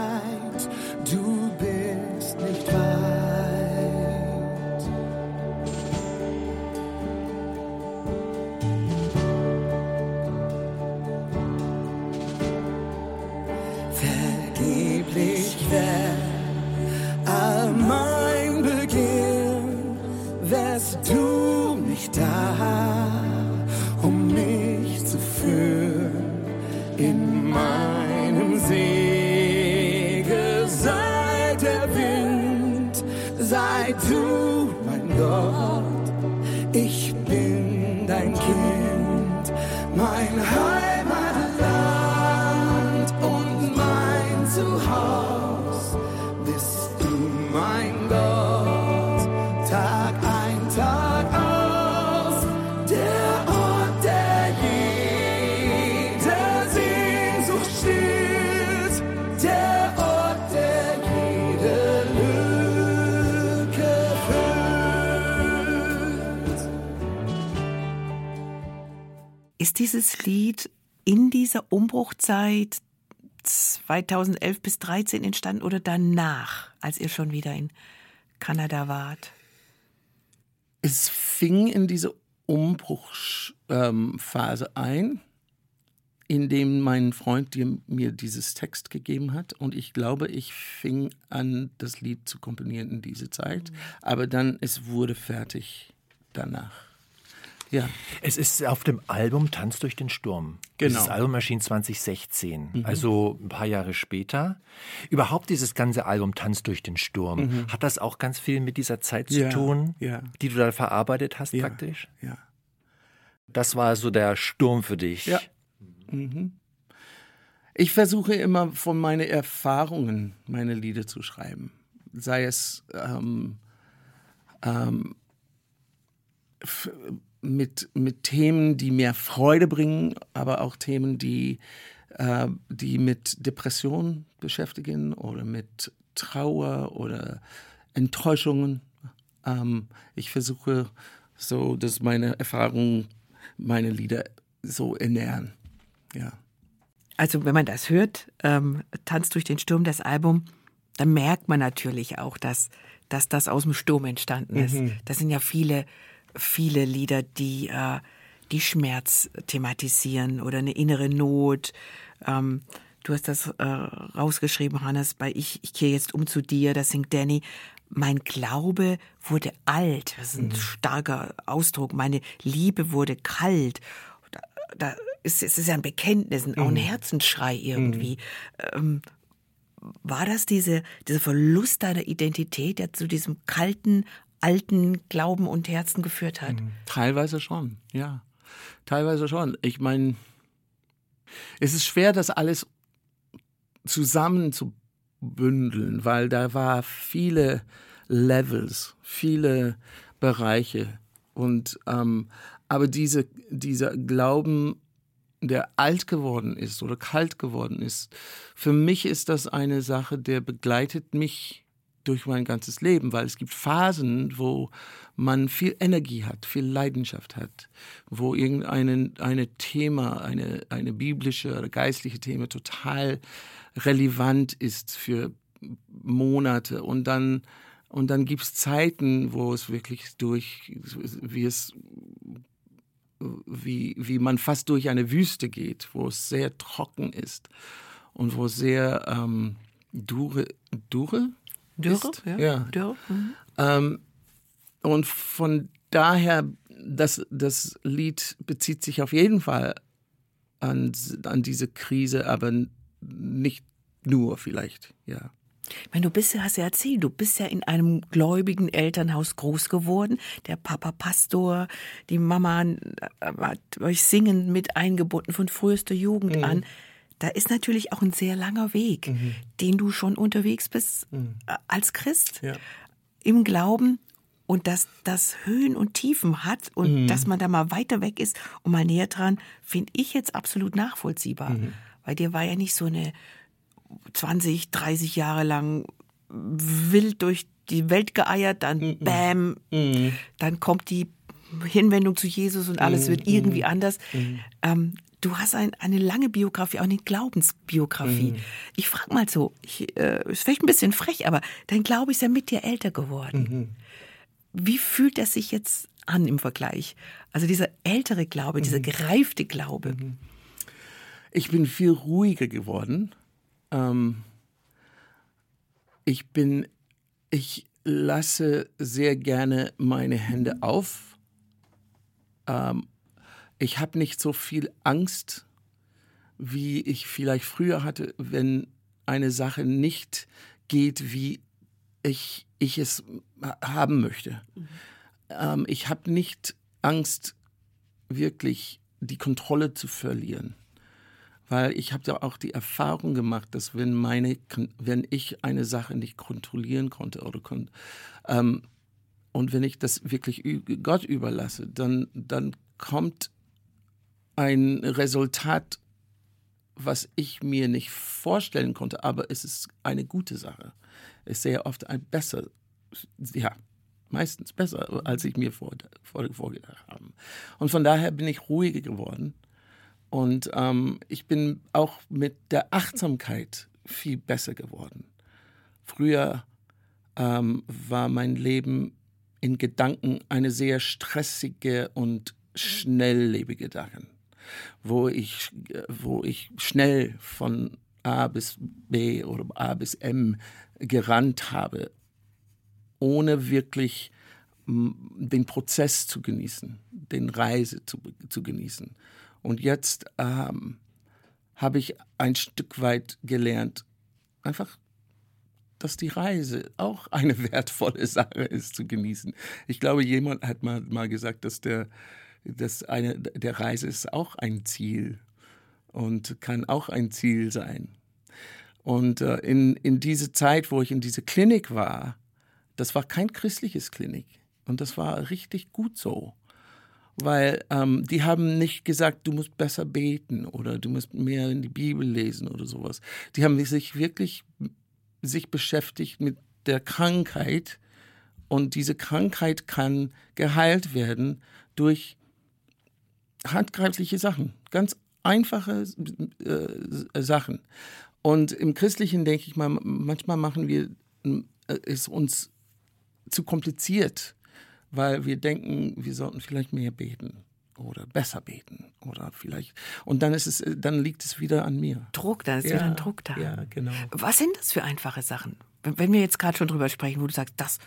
Dieses Lied in dieser Umbruchzeit 2011 bis 2013 entstanden oder danach, als ihr schon wieder in Kanada wart? Es fing in diese Umbruchphase ein, in dem mein Freund mir dieses Text gegeben hat. Und ich glaube, ich fing an, das Lied zu komponieren in diese Zeit. Aber dann, es wurde fertig danach. Ja. Es ist auf dem Album Tanz durch den Sturm. Genau. Das Album erschien 2016, mhm. also ein paar Jahre später. Überhaupt dieses ganze Album Tanz durch den Sturm, mhm. hat das auch ganz viel mit dieser Zeit zu ja, tun, ja. die du da verarbeitet hast praktisch? Ja. Das war so der Sturm für dich. Ja. Mhm. Ich versuche immer von meinen Erfahrungen meine Lieder zu schreiben. Sei es ähm, ähm, mit, mit Themen, die mehr Freude bringen, aber auch Themen, die, äh, die mit Depression beschäftigen oder mit Trauer oder Enttäuschungen. Ähm, ich versuche so, dass meine Erfahrungen meine Lieder so ernähren. Ja. Also wenn man das hört, ähm, Tanz durch den Sturm, das Album, dann merkt man natürlich auch, dass, dass das aus dem Sturm entstanden ist. Mhm. Das sind ja viele viele Lieder, die, äh, die Schmerz thematisieren oder eine innere Not. Ähm, du hast das äh, rausgeschrieben, Hannes, bei Ich, ich kehre jetzt um zu dir, das singt Danny. Mein Glaube wurde alt, das ist ein starker Ausdruck. Meine Liebe wurde kalt. Da, da ist, es ist ja ein Bekenntnis, auch ein Herzensschrei irgendwie. Ähm, war das diese, dieser Verlust deiner Identität, der zu diesem kalten, alten Glauben und Herzen geführt hat? Teilweise schon, ja. Teilweise schon. Ich meine, es ist schwer, das alles zusammenzubündeln, weil da war viele Levels, viele Bereiche. Und ähm, aber diese, dieser Glauben, der alt geworden ist oder kalt geworden ist, für mich ist das eine Sache, der begleitet mich durch mein ganzes Leben, weil es gibt Phasen, wo man viel Energie hat, viel Leidenschaft hat, wo irgendein eine Thema, eine, eine biblische oder geistliche Thema total relevant ist für Monate. Und dann und dann gibt es Zeiten, wo es wirklich durch, wie es, wie, wie man fast durch eine Wüste geht, wo es sehr trocken ist und wo sehr ähm, dure, dure Dürre? ist. Ja. ja. Dürre? Mhm. Ähm, und von daher, das, das Lied bezieht sich auf jeden Fall an, an diese Krise, aber nicht nur vielleicht, ja. Ich meine, du bist ja, hast ja erzählt, du bist ja in einem gläubigen Elternhaus groß geworden. Der Papa Pastor, die Mama äh, hat euch singend mit eingebunden von frühester Jugend Mhm. an. Da ist natürlich auch ein sehr langer Weg, den du schon unterwegs bist äh, als Christ Mhm. Ja. im Glauben und dass das Höhen und Tiefen hat und Mhm. dass man da mal weiter weg ist und mal näher dran, finde ich jetzt absolut nachvollziehbar. Mhm. Weil dir war ja nicht so eine 20, 30 Jahre lang wild durch die Welt geeiert, dann Mhm. bam, dann kommt die Hinwendung zu Jesus und Mhm. alles wird irgendwie anders. Ähm, du hast ein, eine lange Biografie, auch eine Glaubensbiografie. Mhm. Ich frage mal so, ich, äh, ist vielleicht ein bisschen frech, aber dein Glaube ist ja mit dir älter geworden. Mhm. Wie fühlt das sich jetzt an im Vergleich? Also dieser ältere Glaube, dieser Mhm. gereifte Glaube. Ich bin viel ruhiger geworden. Ähm, ich bin, ich lasse sehr gerne meine Hände auf. Ähm, ich habe nicht so viel Angst, wie ich vielleicht früher hatte, wenn eine Sache nicht geht, wie ich, ich es ha- haben möchte. Ähm, ich habe nicht Angst, wirklich die Kontrolle zu verlieren weil ich habe ja auch die Erfahrung gemacht, dass wenn meine, wenn ich eine Sache nicht kontrollieren konnte oder kon, ähm, und wenn ich das wirklich Gott überlasse, dann dann kommt ein Resultat, was ich mir nicht vorstellen konnte, aber es ist eine gute Sache. Es ist sehr oft ein besser, ja, meistens besser, als ich mir vor, vor, vorgedacht habe. Und von daher bin ich ruhiger geworden. Und ähm, ich bin auch mit der Achtsamkeit viel besser geworden. Früher ähm, war mein Leben in Gedanken eine sehr stressige und schnelllebige Sache, wo ich, wo ich schnell von A bis B oder A bis M gerannt habe, ohne wirklich den Prozess zu genießen, den Reise zu, zu genießen. Und jetzt ähm, habe ich ein Stück weit gelernt, einfach, dass die Reise auch eine wertvolle Sache ist zu genießen. Ich glaube, jemand hat mal, mal gesagt, dass der, dass eine der Reise ist auch ein Ziel und kann auch ein Ziel sein. Und äh, in, in diese Zeit, wo ich in diese Klinik war, das war kein christliches Klinik. Und das war richtig gut so. Weil ähm, die haben nicht gesagt, du musst besser beten oder du musst mehr in die Bibel lesen oder sowas. Die haben sich wirklich sich beschäftigt mit der Krankheit und diese Krankheit kann geheilt werden durch handgreifliche Sachen, ganz einfache äh, Sachen. Und im Christlichen denke ich mal, manchmal machen wir äh, es uns zu kompliziert, weil wir denken, wir sollten vielleicht mehr beten oder besser beten oder vielleicht und dann ist es dann liegt es wieder an mir. Druck, da ist wieder ein Druck da. Ja, genau. Was sind das für einfache Sachen? Wenn wenn wir jetzt gerade schon drüber sprechen, wo du sagst, das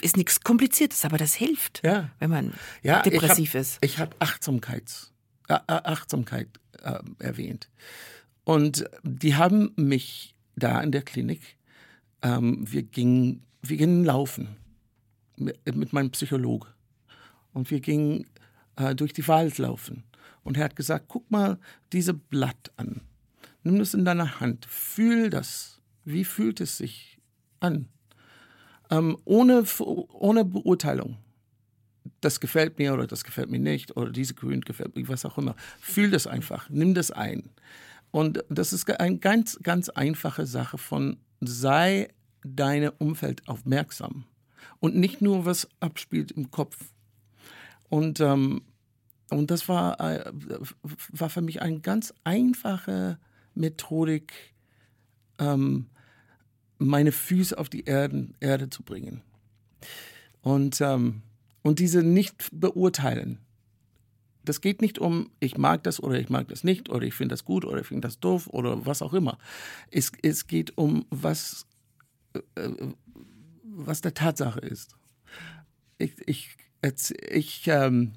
ist nichts Kompliziertes, aber das hilft, Ja. wenn man Ja, depressiv ich hab, ist. Ich habe Achtsamkeits, äh, äh, Achtsamkeit äh, erwähnt. Und die haben mich da in der Klinik, ähm, wir, gingen, wir gingen laufen mit, mit meinem Psychologe. Und wir gingen äh, durch die Wald laufen. Und er hat gesagt, guck mal diese Blatt an. Nimm das in deiner Hand. Fühl das. Wie fühlt es sich an? Ähm, ohne, ohne Beurteilung das gefällt mir oder das gefällt mir nicht oder diese Grün gefällt mir, was auch immer. Fühl das einfach, nimm das ein. Und das ist eine ganz, ganz einfache Sache von sei deinem Umfeld aufmerksam und nicht nur was abspielt im Kopf. Und, ähm, und das war, äh, war für mich eine ganz einfache Methodik, ähm, meine Füße auf die Erden, Erde zu bringen. Und, ähm, und diese nicht beurteilen. Das geht nicht um, ich mag das oder ich mag das nicht oder ich finde das gut oder ich finde das doof oder was auch immer. Es, es geht um, was, äh, was der Tatsache ist. Ich, ich, ich ähm,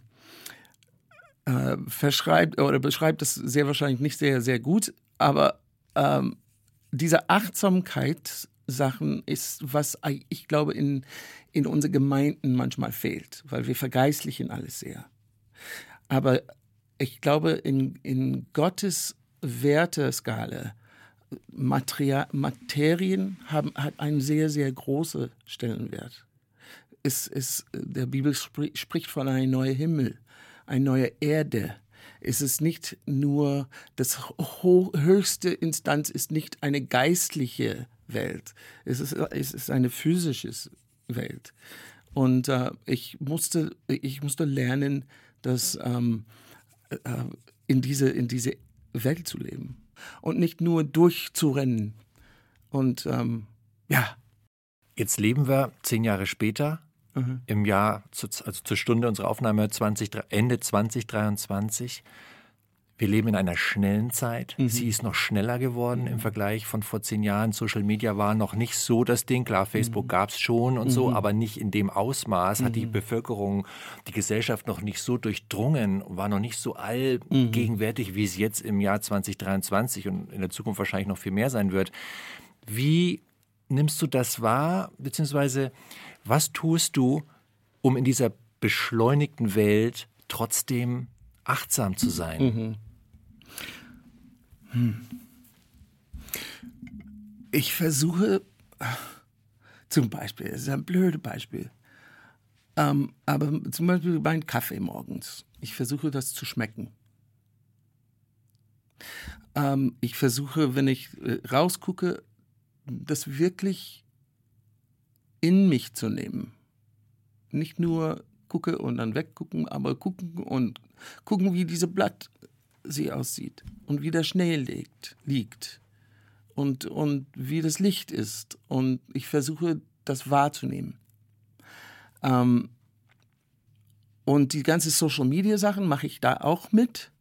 äh, verschreibe oder beschreibe das sehr wahrscheinlich nicht sehr, sehr gut, aber ähm, diese Achtsamkeitssachen ist, was ich glaube in, in unseren Gemeinden manchmal fehlt, weil wir vergeistlichen alles sehr. Aber ich glaube, in, in Gottes Werteskala, Materien haben, hat einen sehr, sehr großen Stellenwert. Es, es, der Bibel spri spricht von einem neuen Himmel, eine neue Erde. Es ist nicht nur, das höchste Instanz ist nicht eine geistliche Welt. Es ist, es ist eine physische Welt. Und äh, ich, musste, ich musste lernen, das ähm, äh, in, diese, in diese Welt zu leben. Und nicht nur durchzurennen. Und ähm, ja, Jetzt leben wir zehn Jahre später, im Jahr, also zur Stunde unserer Aufnahme 20, Ende 2023. Wir leben in einer schnellen Zeit. Sie ist noch schneller geworden im Vergleich von vor zehn Jahren. Social Media war noch nicht so das Ding. Klar, Facebook gab es schon und so, aber nicht in dem Ausmaß. Hat die Bevölkerung, die Gesellschaft noch nicht so durchdrungen, war noch nicht so allgegenwärtig, wie es jetzt im Jahr 2023 und in der Zukunft wahrscheinlich noch viel mehr sein wird. Wie nimmst du das wahr, beziehungsweise was tust du, um in dieser beschleunigten Welt trotzdem achtsam zu sein? ich versuche, zum Beispiel, das ist ein blödes Beispiel, ähm, aber zum Beispiel mein Kaffee morgens. Ich versuche das zu schmecken. Ähm, ich versuche, wenn ich äh, rausgucke, das wirklich in mich zu nehmen. Nicht nur gucke und dann weggucken, aber gucken und gucken, wie diese Blatt sie aussieht und wie der Schnee liegt. liegt und, und wie das Licht ist. Und ich versuche, das wahrzunehmen. Ähm, und die ganze Social-Media-Sachen mache ich da auch mit.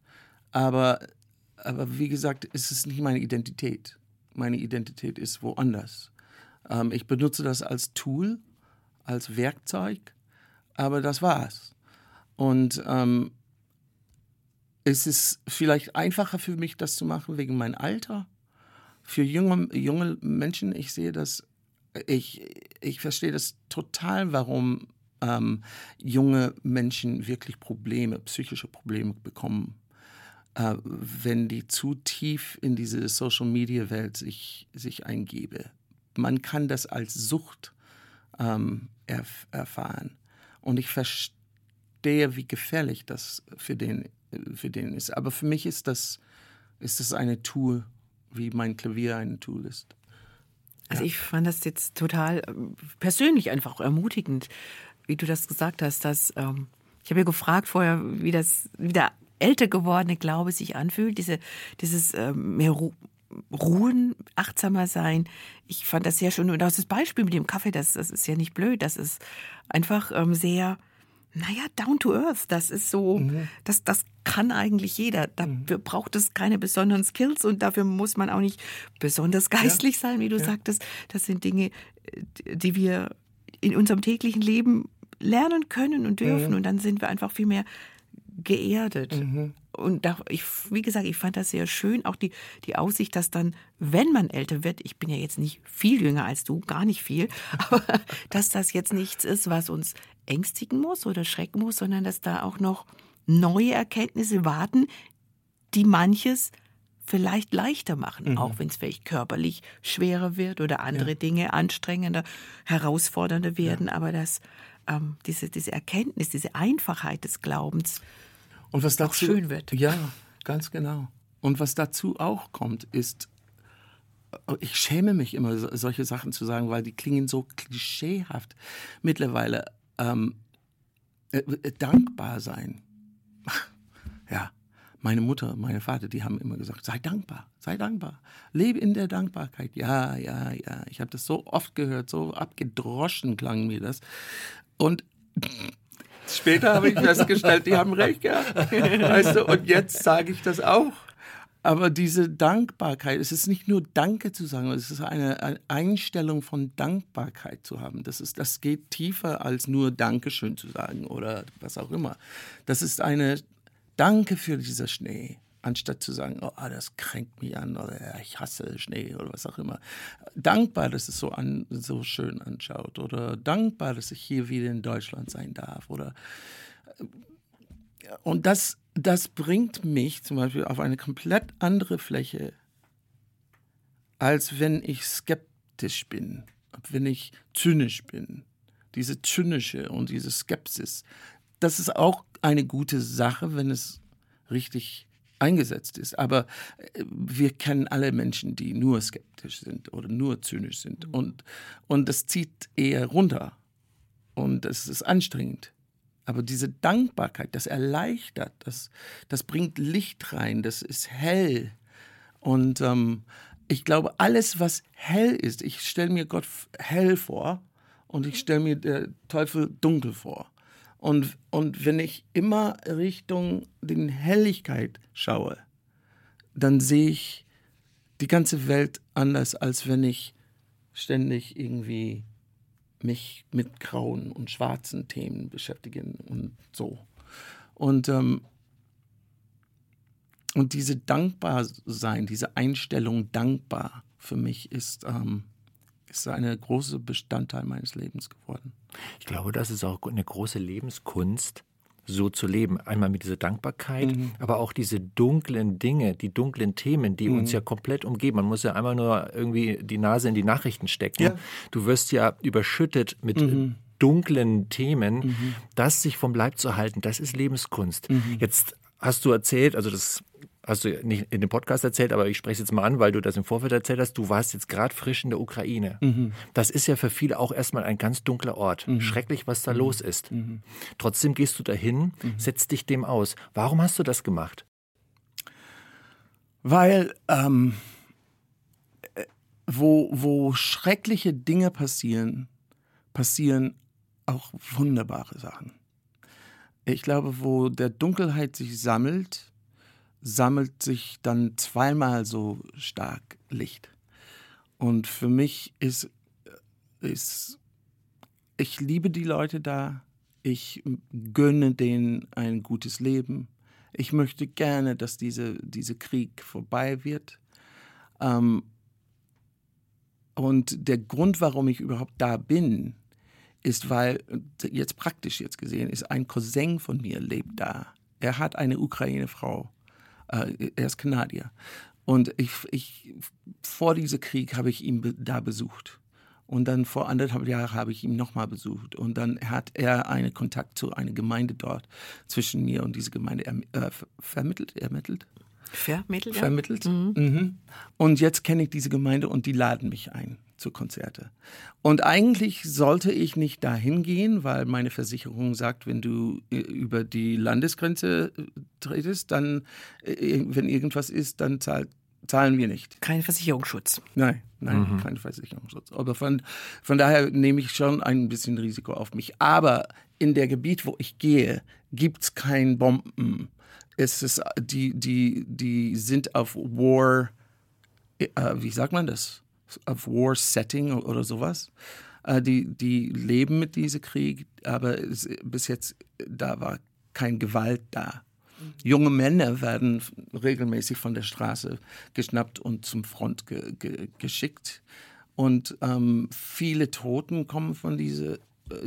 Aber, aber wie gesagt, es ist nicht meine Identität. Meine Identität ist woanders. Ähm, ich benutze das als Tool, als Werkzeug, aber das war's. Und ähm, es ist vielleicht einfacher für mich, das zu machen wegen meinem Alter für junge, junge Menschen, ich sehe das, ich, ich verstehe das total, warum ähm, junge Menschen wirklich Probleme, psychische Probleme bekommen, äh, wenn die zu tief in diese Social-Media-Welt sich, sich eingebe. Man kann das als Sucht ähm, erf erfahren. Und ich verstehe, wie gefährlich das für den, für den ist. Aber für mich ist das, ist das eine Tool, wie mein Klavier ein Tool ist. Also ich fand das jetzt total ähm, persönlich einfach auch ermutigend, wie du das gesagt hast, dass ähm, ich habe ja gefragt vorher, wie das wie der älter gewordene Glaube sich anfühlt, diese dieses ähm, mehr Ru Ruhen, achtsamer sein. Ich fand das sehr schön und auch das Beispiel mit dem Kaffee, das, das ist ja nicht blöd, das ist einfach ähm, sehr naja, down to earth. Das ist so, das, das kann eigentlich jeder. Dafür braucht es keine besonderen Skills und dafür muss man auch nicht besonders geistlich sein, wie du sagtest. Das sind Dinge, äh, die wir in unserem täglichen Leben lernen können und dürfen. Und dann sind wir einfach viel mehr geerdet. Und da, ich, wie gesagt, ich fand das sehr schön, auch die, die Aussicht, dass dann, wenn man älter wird, ich bin ja jetzt nicht viel jünger als du, gar nicht viel, aber dass das jetzt nichts ist, was uns ängstigen muss oder schrecken muss, sondern dass da auch noch neue Erkenntnisse warten, die manches vielleicht leichter machen, auch wenn es vielleicht körperlich schwerer wird oder andere Dinge anstrengender, herausfordernder werden, aber dass ähm, diese, diese Erkenntnis, diese Einfachheit des Glaubens Und was dazu schön wird. Ja, ganz genau. Und was dazu auch kommt, ist, äh, ich schäme mich immer, so- solche Sachen zu sagen, weil die klingen so klischeehaft mittlerweile. Ähm, äh, äh, dankbar sein. Ja, meine Mutter, meine Vater, die haben immer gesagt, sei dankbar, sei dankbar, lebe in der Dankbarkeit. Ja, ja, ja. Ich habe das so oft gehört, so abgedroschen klang mir das. Und Später habe ich festgestellt, die haben recht gehabt. Weißt du, und jetzt sage ich das auch. Aber diese Dankbarkeit, es ist nicht nur Danke zu sagen, es ist eine, eine Einstellung von Dankbarkeit zu haben. Das, ist, das geht tiefer als nur Dankeschön zu sagen oder was auch immer. Das ist eine Danke für dieser Schnee, anstatt zu sagen, oh, das kränkt mich an oder ich hasse Schnee oder was auch immer. Dankbar, dass es so, an, so schön anschaut oder dankbar, dass ich hier wieder in Deutschland sein darf oder und das, das bringt mich zum Beispiel auf eine komplett andere Fläche, als wenn ich skeptisch bin, wenn ich zynisch bin. Diese zynische und diese Skepsis. Das ist auch eine gute Sache, wenn es richtig eingesetzt ist. Aber äh, wir kennen alle Menschen, die nur skeptisch sind oder nur zynisch sind. Und, und das zieht eher runter. Und es ist anstrengend. Aber diese Dankbarkeit, das erleichtert, das, das bringt Licht rein, das ist hell. Und ähm, ich glaube, alles, was hell ist, ich stelle mir Gott hell vor und ich stelle mir der Teufel dunkel vor. Und, und wenn ich immer Richtung den Helligkeit schaue, dann sehe ich die ganze Welt anders, als wenn ich ständig irgendwie mich mit grauen und schwarzen Themen beschäftigen und so. Und, ähm, und diese dankbar sein, diese Einstellung dankbar für mich ist, ähm, ist eine große Bestandteil meines Lebens geworden. Ich glaube, das ist auch eine große Lebenskunst, so zu leben. Einmal mit dieser Dankbarkeit, aber auch diese dunklen Dinge, die dunklen Themen, die uns ja komplett umgeben. Man muss ja einmal nur irgendwie die Nase in die Nachrichten stecken. Ja. Du wirst ja überschüttet mit äh, dunklen Themen. Das sich vom Leib zu halten, das ist Lebenskunst. Jetzt hast du erzählt, also das hast du nicht in dem Podcast erzählt, aber ich spreche es jetzt mal an, weil du das im Vorfeld erzählt hast. Du warst jetzt gerade frisch in der Ukraine. Das ist ja für viele auch erstmal ein ganz dunkler Ort. Schrecklich, was da los ist. Trotzdem gehst du dahin, setzt dich dem aus. Warum hast du das gemacht? Weil ähm, äh, wo, wo schreckliche Dinge passieren, passieren auch wunderbare Sachen. Ich glaube, wo der Dunkelheit sich sammelt, sammelt sich dann zweimal so stark Licht. Und für mich ist, ist ich liebe die Leute da, ich gönne denen ein gutes Leben. Ich möchte gerne, dass diese, dieser Krieg vorbei wird. Ähm, und der Grund, warum ich überhaupt da bin, ist, weil, jetzt praktisch jetzt gesehen, ist ein Cousin von mir lebt da. Er hat eine Ukraine-Frau. Äh, er ist Kanadier. Und ich, ich, vor diesem Krieg habe ich ihn da besucht. Und dann vor anderthalb Jahren habe ich ihn nochmal besucht. Und dann hat er einen Kontakt zu einer Gemeinde dort zwischen mir und dieser Gemeinde erm- äh, ver- vermittelt, ermittelt, Vermittelt, ja? vermittelt. Mhm. Und jetzt kenne ich diese Gemeinde und die laden mich ein zu Konzerte. Und eigentlich sollte ich nicht dahin gehen, weil meine Versicherung sagt, wenn du äh, über die Landesgrenze äh, tretest, dann, äh, wenn irgendwas ist, dann zahlt, zahlen wir nicht. Kein Versicherungsschutz. Nein, nein, kein Versicherungsschutz. Aber von, von daher nehme ich schon ein bisschen Risiko auf mich. Aber in der Gebiet, wo ich gehe, gibt es keine Bomben. Es ist, die, die, die sind auf War, äh, wie sagt man das? Auf War Setting oder sowas. Äh, die, die leben mit diesem Krieg, aber es, bis jetzt, da war kein Gewalt da. Junge Männer werden regelmäßig von der Straße geschnappt und zum Front ge ge geschickt. Und ähm, viele Toten kommen von diese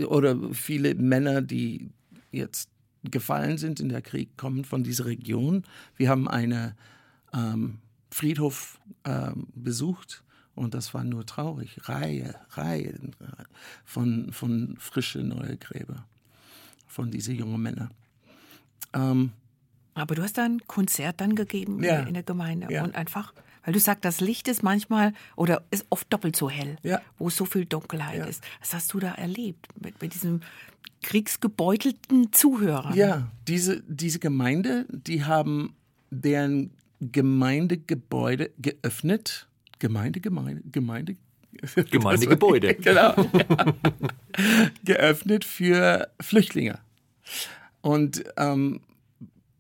oder viele Männer, die jetzt gefallen sind in der Krieg, kommen von dieser Region. Wir haben einen ähm, Friedhof ähm, besucht und das war nur traurig. Reihe, Reihen von, von frische neue Gräber von diesen jungen Männern. Ähm, Aber du hast da ein Konzert dann gegeben Ja. in der Gemeinde Ja. und einfach, weil du sagst, das Licht ist manchmal oder ist oft doppelt so hell, Ja. wo so viel Dunkelheit ist. Was hast du da erlebt mit, mit diesem kriegsgebeutelten Zuhörern? Ja, diese, diese Gemeinde, die haben deren Gemeindegebäude geöffnet. Gemeinde, Gemeinde, Gemeinde. Gemeindegebäude. genau. Ja. geöffnet für Flüchtlinge. Und ähm,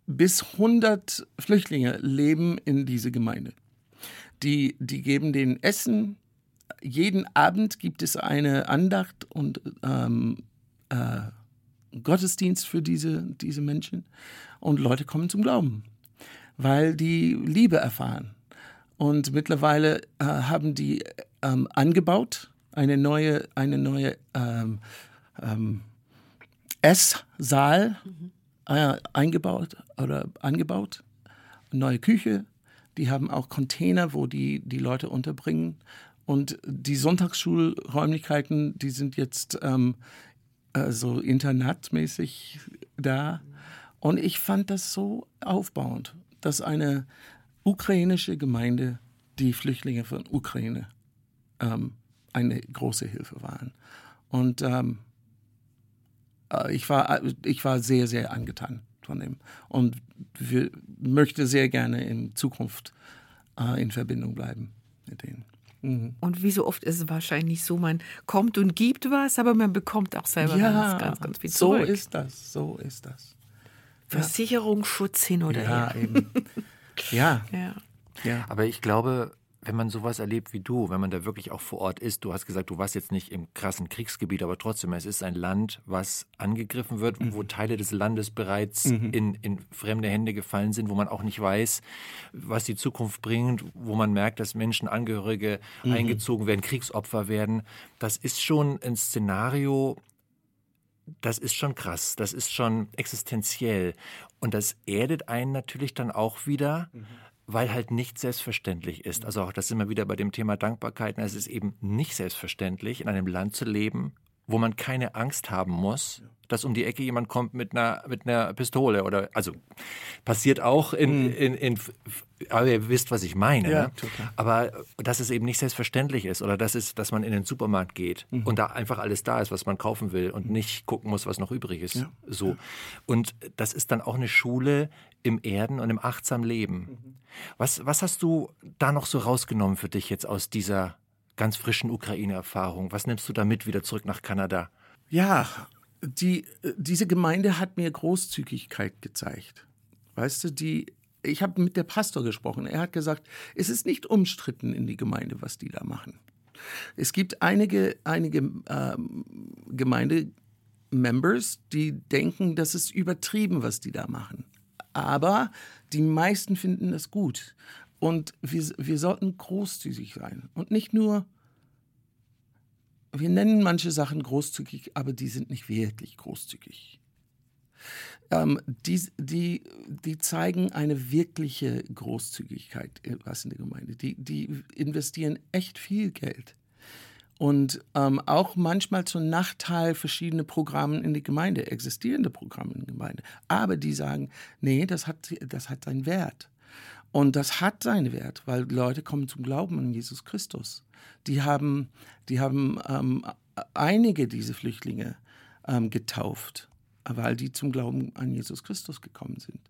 bis 100 Flüchtlinge leben in dieser Gemeinde. Die, die geben denen Essen. Jeden Abend gibt es eine Andacht und ähm, äh, Gottesdienst für diese, diese Menschen. Und Leute kommen zum Glauben, weil die Liebe erfahren. Und mittlerweile äh, haben die ähm, angebaut eine neue, eine neue ähm, ähm, Esssaal äh, eingebaut oder angebaut, eine neue Küche. Die haben auch Container, wo die die Leute unterbringen. Und die Sonntagsschulräumlichkeiten, die sind jetzt ähm, äh, so internatmäßig da. Und ich fand das so aufbauend, dass eine ukrainische Gemeinde die Flüchtlinge von Ukraine ähm, eine große Hilfe waren. Und ähm, äh, ich, war, ich war sehr, sehr angetan von dem. Und wir möchte sehr gerne in Zukunft äh, in Verbindung bleiben mit denen. Mhm. Und wie so oft ist es wahrscheinlich so, man kommt und gibt was, aber man bekommt auch selber ganz, ganz, ganz viel so zurück. ist das, so ist das. Versicherungsschutz hin oder Ja, her. eben. Ja, Ja. ja. Aber ich glaube, wenn man sowas erlebt wie du, wenn man da wirklich auch vor Ort ist, du hast gesagt, du warst jetzt nicht im krassen Kriegsgebiet, aber trotzdem, es ist ein Land, was angegriffen wird, wo Teile des Landes bereits in, in fremde Hände gefallen sind, wo man auch nicht weiß, was die Zukunft bringt, wo man merkt, dass Menschen, Angehörige eingezogen werden, Kriegsopfer werden. Das ist schon ein Szenario, das ist schon krass, das ist schon existenziell. Und das erdet einen natürlich dann auch wieder, weil halt nicht selbstverständlich ist. Also auch das sind wir wieder bei dem Thema Dankbarkeit. Es ist eben nicht selbstverständlich, in einem Land zu leben, wo man keine Angst haben muss, dass um die Ecke jemand kommt mit einer, mit einer Pistole oder, also passiert auch in, in, in, aber ihr wisst, was ich meine. Ja, ne? Aber dass es eben nicht selbstverständlich ist oder dass, es, dass man in den Supermarkt geht und da einfach alles da ist, was man kaufen will und nicht gucken muss, was noch übrig ist. So. Und das ist dann auch eine Schule im Erden und im achtsam Leben. Was, was hast du da noch so rausgenommen für dich jetzt aus dieser ganz frischen Ukraine-Erfahrung? Was nimmst du da mit wieder zurück nach Kanada? Ja, die, diese Gemeinde hat mir Großzügigkeit gezeigt. Weißt du, die, ich habe mit der Pastor gesprochen. Er hat gesagt, es ist nicht umstritten in die Gemeinde, was die da machen. Es gibt einige, einige ähm, Gemeindemembers, die denken, das ist übertrieben, was die da machen. Aber die meisten finden es gut. Und wir, wir sollten großzügig sein. Und nicht nur wir nennen manche Sachen großzügig, aber die sind nicht wirklich großzügig. Ähm, die, die, die zeigen eine wirkliche Großzügigkeit in- was in der Gemeinde. Die, die investieren echt viel Geld. Und ähm, auch manchmal zum Nachteil verschiedene Programme in die Gemeinde, existierende Programme in der Gemeinde. Aber die sagen, nee, das hat, das hat seinen Wert. Und das hat seinen Wert, weil Leute kommen zum Glauben an Jesus Christus. Die haben, die haben ähm, einige dieser Flüchtlinge ähm, getauft, weil die zum Glauben an Jesus Christus gekommen sind.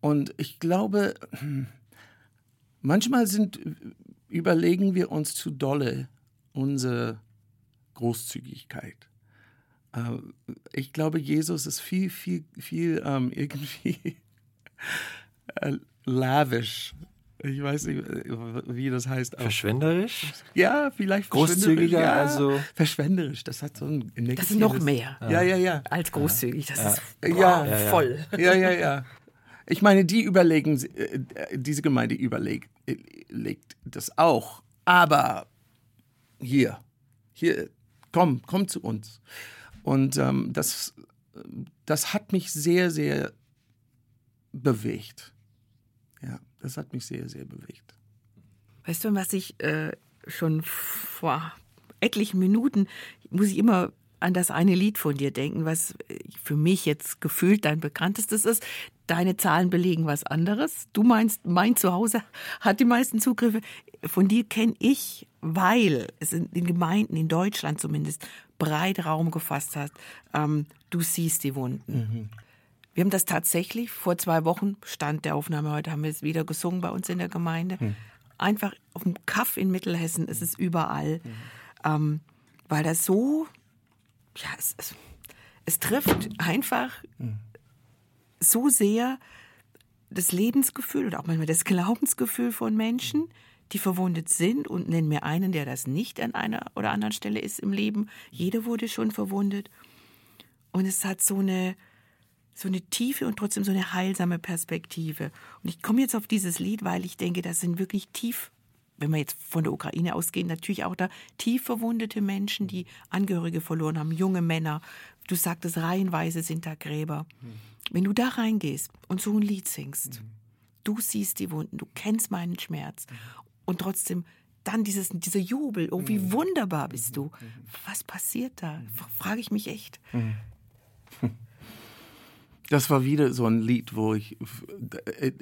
Und ich glaube, manchmal sind, überlegen wir uns zu dolle unsere Großzügigkeit. Äh, ich glaube, Jesus ist viel, viel, viel ähm, irgendwie äh, lavish. Ich weiß nicht, wie das heißt. Verschwenderisch? Ja, vielleicht Großzügiger, ja, also. Verschwenderisch, das hat so ein Das ist noch mehr Ja, ja, ja. als großzügig. Das ist Ja. boah, Ja, voll. Ja, ja, ja. Ich meine, die überlegen, äh, diese Gemeinde überlegt äh, legt das auch. Aber hier, hier, komm, komm zu uns. Und ähm, das, das hat mich sehr, sehr bewegt. Ja, das hat mich sehr, sehr bewegt. Weißt du, was ich äh, schon vor etlichen Minuten, muss ich immer an das eine Lied von dir denken, was äh, für mich jetzt gefühlt dein bekanntestes ist. Deine Zahlen belegen was anderes. Du meinst, mein Zuhause hat die meisten Zugriffe. Von dir kenne ich, weil es in den Gemeinden, in Deutschland zumindest, breit Raum gefasst hat. Ähm, du siehst die Wunden. Wir haben das tatsächlich vor zwei Wochen, Stand der Aufnahme heute, haben wir es wieder gesungen bei uns in der Gemeinde. Einfach auf dem Kaff in Mittelhessen ist es überall. Ähm, weil das so, ja, es, es, es trifft einfach so sehr das Lebensgefühl oder auch manchmal das Glaubensgefühl von Menschen, die verwundet sind und nennen mir einen, der das nicht an einer oder anderen Stelle ist im Leben. Jeder wurde schon verwundet. Und es hat so eine, so eine tiefe und trotzdem so eine heilsame Perspektive. Und ich komme jetzt auf dieses Lied, weil ich denke, das sind wirklich tief, wenn wir jetzt von der Ukraine ausgehen, natürlich auch da tief verwundete Menschen, die Angehörige verloren haben, junge Männer. Du sagtest, reihenweise sind da Gräber. Wenn du da reingehst und so ein Lied singst, du siehst die Wunden, du kennst meinen Schmerz und trotzdem dann dieses, dieser Jubel, oh, wie wunderbar bist du. Was passiert da? Frage ich mich echt. Das war wieder so ein Lied, wo ich,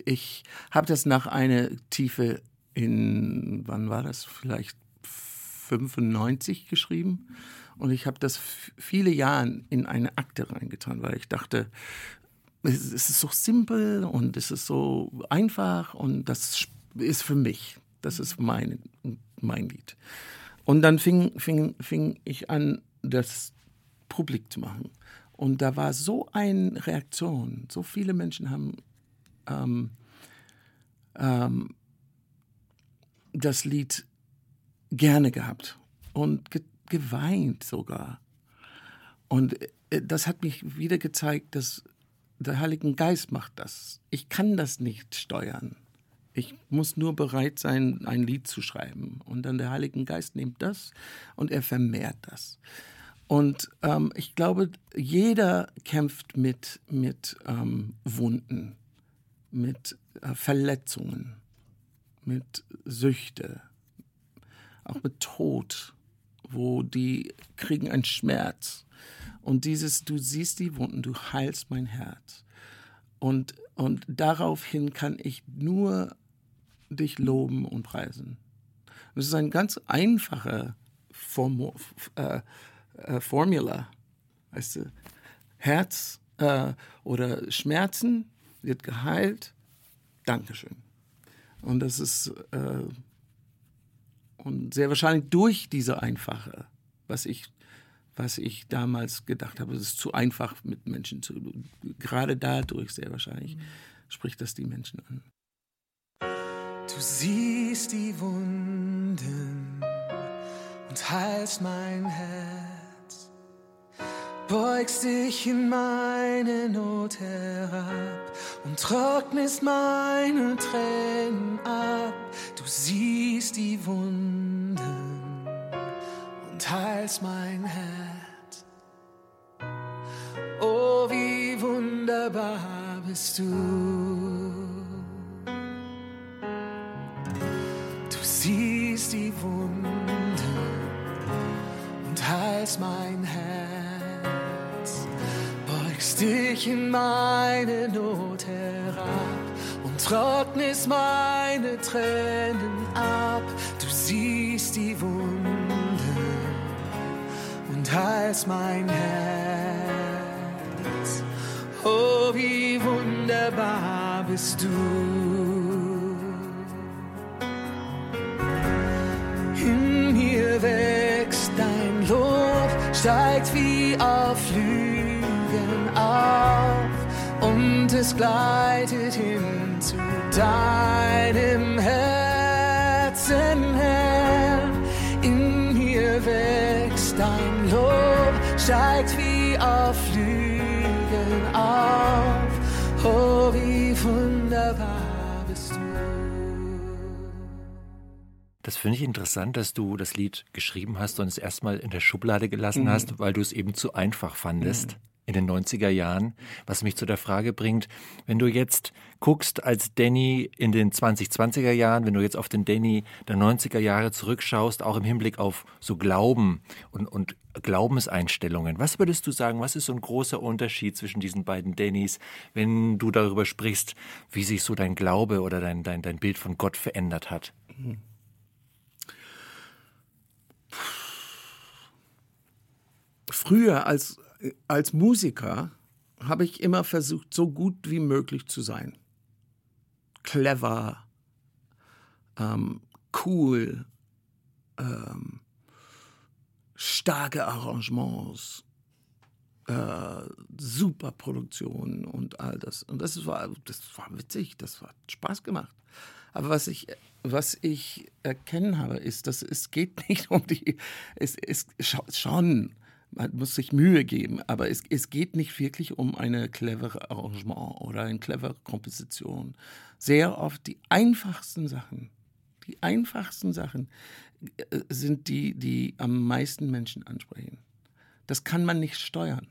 ich habe das nach einer Tiefe in, wann war das, vielleicht 95 geschrieben. Und ich habe das viele Jahre in eine Akte reingetan, weil ich dachte, es ist so simpel und es ist so einfach und das ist für mich. Das ist mein, mein Lied. Und dann fing, fing, fing ich an, das publik zu machen. Und da war so eine Reaktion. So viele Menschen haben ähm, ähm, das Lied gerne gehabt und ge geweint sogar. Und äh, das hat mich wieder gezeigt, dass der Heilige Geist macht das. Ich kann das nicht steuern. Ich muss nur bereit sein, ein Lied zu schreiben. Und dann der Heilige Geist nimmt das und er vermehrt das. Und ähm, ich glaube, jeder kämpft mit, mit ähm, Wunden, mit äh, Verletzungen, mit Süchte, auch mit Tod, wo die kriegen einen Schmerz. Und dieses, du siehst die Wunden, du heilst mein Herz. Und, und daraufhin kann ich nur dich loben und preisen. Das ist ein ganz einfacher Form, äh, äh, Formula. Weißt du, Herz äh, oder Schmerzen wird geheilt. Dankeschön. Und das ist äh, und sehr wahrscheinlich durch diese einfache, was ich, was ich damals gedacht habe, es ist zu einfach mit Menschen zu. Gerade dadurch sehr wahrscheinlich spricht das die Menschen an. Du siehst die Wunden und heilst mein Herz, beugst dich in meine Not herab und trocknest meine Tränen ab. Du siehst die Wunden und heilst mein Herz. Oh, wie wunderbar bist du. Du siehst die Wunden und heilst mein Herz, Ziehst dich in meine Not herab und trocknest meine Tränen ab. Du siehst die Wunde und heilst mein Herz. Oh, wie wunderbar bist du. In mir wächst dein Lob, steigt wie auf Lügen auf und es gleitet hin zu deinem Herzen, Herr. In mir wächst dein Lob, steigt wie auf Flügen auf. Oh, wie wunderbar bist du. Das finde ich interessant, dass du das Lied geschrieben hast und es erstmal in der Schublade gelassen hast, weil du es eben zu einfach fandest. In den 90er Jahren, was mich zu der Frage bringt, wenn du jetzt guckst als Danny in den 2020er Jahren, wenn du jetzt auf den Danny der 90er Jahre zurückschaust, auch im Hinblick auf so Glauben und, und Glaubenseinstellungen, was würdest du sagen, was ist so ein großer Unterschied zwischen diesen beiden Dannys, wenn du darüber sprichst, wie sich so dein Glaube oder dein, dein, dein Bild von Gott verändert hat? Früher als, als Musiker habe ich immer versucht, so gut wie möglich zu sein. Clever, ähm, cool, ähm, starke Arrangements, äh, super Produktion und all das. Und das war, das war witzig, das hat Spaß gemacht. Aber was ich, was ich erkennen habe, ist, dass es geht nicht um die, es ist schon, man muss sich Mühe geben, aber es, es geht nicht wirklich um eine clevere Arrangement oder eine clevere Komposition. Sehr oft die einfachsten Sachen, die einfachsten Sachen äh, sind die, die am meisten Menschen ansprechen. Das kann man nicht steuern.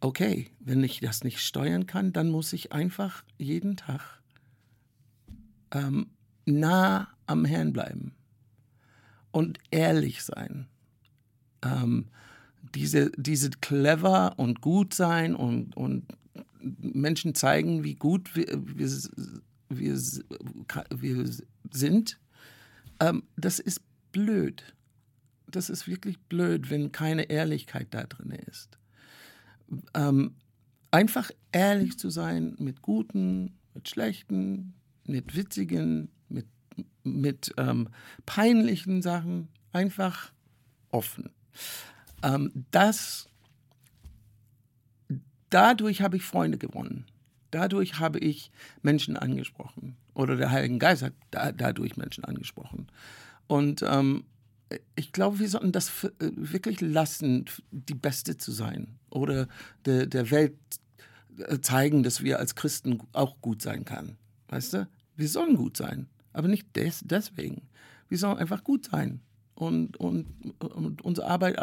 Okay, wenn ich das nicht steuern kann, dann muss ich einfach jeden Tag ähm, nah am Herrn bleiben und ehrlich sein. Ähm, diese, diese clever und gut sein und, und Menschen zeigen, wie gut wir, wir, wir, wir sind, ähm, das ist blöd. Das ist wirklich blöd, wenn keine Ehrlichkeit da drin ist. Ähm, einfach ehrlich zu sein mit guten, mit schlechten, mit witzigen, mit, mit ähm, peinlichen Sachen, einfach offen. Ähm, das, dadurch habe ich Freunde gewonnen. Dadurch habe ich Menschen angesprochen. Oder der Heilige Geist hat da, dadurch Menschen angesprochen. Und ähm, ich glaube, wir sollten das äh, wirklich lassen, die Beste zu sein. Oder der, der Welt äh, zeigen, dass wir als Christen auch gut sein können. Weißt du? Wir sollen gut sein. Aber nicht des, deswegen. Wir sollen einfach gut sein. Und, und, und unsere Arbeit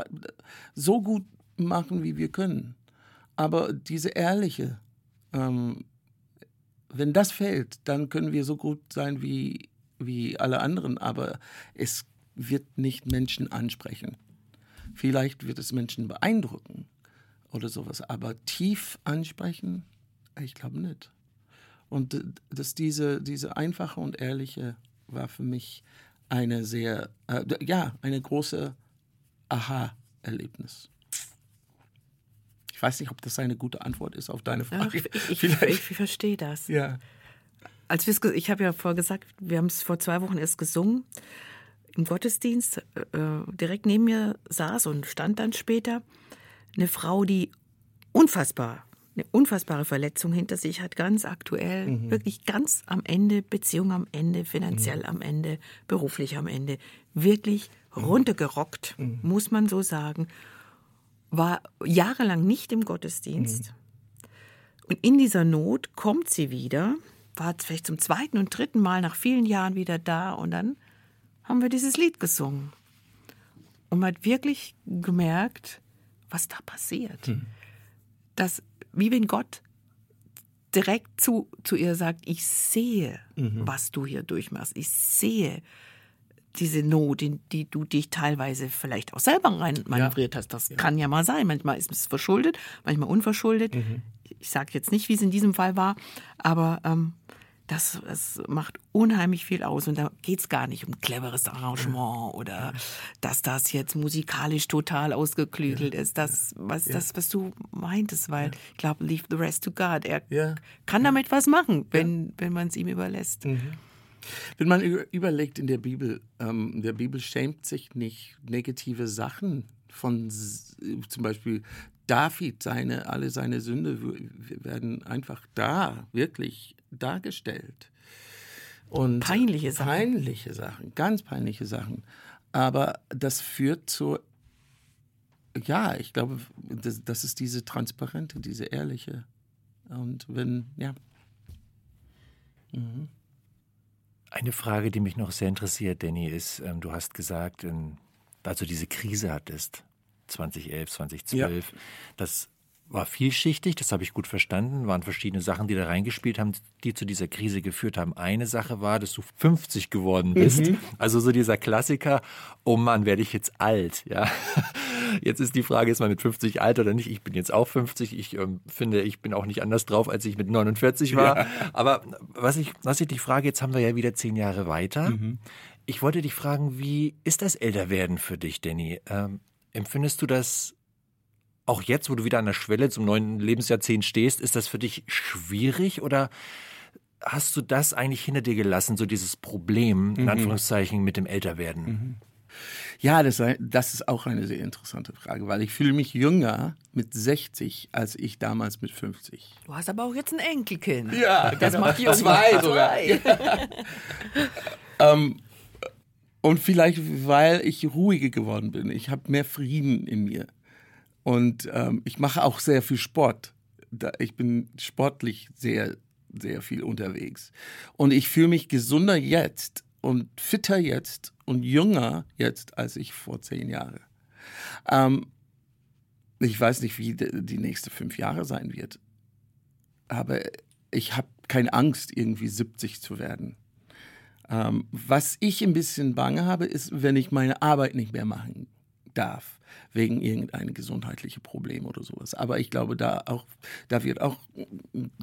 so gut machen, wie wir können. Aber diese ehrliche, ähm, wenn das fehlt, dann können wir so gut sein wie, wie alle anderen, aber es wird nicht Menschen ansprechen. Vielleicht wird es Menschen beeindrucken oder sowas, aber tief ansprechen, ich glaube nicht. Und dass diese, diese einfache und ehrliche war für mich eine sehr, äh, ja, eine große Aha-Erlebnis. Ich weiß nicht, ob das eine gute Antwort ist auf deine Frage. Ja, ich, ich, ich, verstehe das. Ja. Als ich habe ja vorher gesagt, wir haben es vor zwei Wochen erst gesungen im Gottesdienst. Äh, direkt neben mir saß und stand dann später eine Frau, die unfassbar, eine unfassbare Verletzung hinter sich hat, ganz aktuell, mhm. wirklich ganz am Ende, Beziehung am Ende, finanziell mhm. am Ende, beruflich am Ende, wirklich mhm. runtergerockt, mhm. muss man so sagen war jahrelang nicht im Gottesdienst. Mhm. Und in dieser Not kommt sie wieder, war vielleicht zum zweiten und dritten Mal nach vielen Jahren wieder da und dann haben wir dieses Lied gesungen. Und man hat wirklich gemerkt, was da passiert. Mhm. Dass, wie wenn Gott direkt zu, zu ihr sagt, ich sehe, mhm. was du hier durchmachst. Ich sehe, diese Not, in die du dich teilweise vielleicht auch selber rein manövriert hast. Das ja. kann ja mal sein. Manchmal ist es verschuldet, manchmal unverschuldet. Mhm. Ich sage jetzt nicht, wie es in diesem Fall war, aber ähm, das, das macht unheimlich viel aus. Und da geht es gar nicht um cleveres Arrangement oder dass das jetzt musikalisch total ausgeklügelt ja. ist. Das, was, das, was du meintest, weil ich glaube, leave the rest to God. Er kann damit was machen, wenn, wenn man es ihm überlässt. Mhm. Wenn man überlegt in der Bibel, ähm, der Bibel schämt sich nicht, negative Sachen Von zum Beispiel David, seine, alle seine Sünde werden einfach da, wirklich dargestellt. Und Peinliche Sachen. Peinliche Sachen, ganz peinliche Sachen. Aber das führt zu, ja, ich glaube, das, das ist diese transparente, diese ehrliche. Und wenn, ja. Eine Frage, die mich noch sehr interessiert, Danny, ist, ähm, du hast gesagt, ähm, als du diese Krise hattest, 2011, 2012, das war vielschichtig, das habe ich gut verstanden, waren verschiedene Sachen, die da reingespielt haben, die zu dieser Krise geführt haben. Eine Sache war, dass du 50 geworden bist. Also so dieser Klassiker, oh Mann, werde ich jetzt alt, ja. Jetzt ist die Frage, ist man mit 50 alt oder nicht? Ich bin jetzt auch 50. Ich ähm, finde, ich bin auch nicht anders drauf, als ich mit 49 war. Aber was ich, was ich dich frage, jetzt haben wir ja wieder zehn Jahre weiter. Ich wollte dich fragen, wie ist das Älterwerden für dich, Danny? Ähm, empfindest du das auch jetzt, wo du wieder an der Schwelle zum neuen Lebensjahrzehnt stehst, ist das für dich schwierig oder hast du das eigentlich hinter dir gelassen, so dieses Problem, in Anführungszeichen, mit dem Älterwerden? Ja, das, das ist auch eine sehr interessante Frage, weil ich fühle mich jünger mit 60 als ich damals mit 50. Du hast aber auch jetzt ein Enkelkind. Ja, das genau. macht jung. Zwei sogar. Zwei. Ähm, und vielleicht, weil ich ruhiger geworden bin. Ich habe mehr Frieden in mir. Und ähm, ich mache auch sehr viel Sport. Ich bin sportlich sehr, sehr viel unterwegs. Und ich fühle mich gesunder jetzt und fitter jetzt und jünger jetzt als ich vor zehn Jahren. Ähm, ich weiß nicht, wie die nächsten fünf Jahre sein wird. Aber ich habe keine Angst, irgendwie 70 zu werden. Ähm, was ich ein bisschen bange habe, ist, wenn ich meine Arbeit nicht mehr machen darf, wegen irgendeinem gesundheitlichen Problem oder sowas. Aber ich glaube, da, auch, da wird auch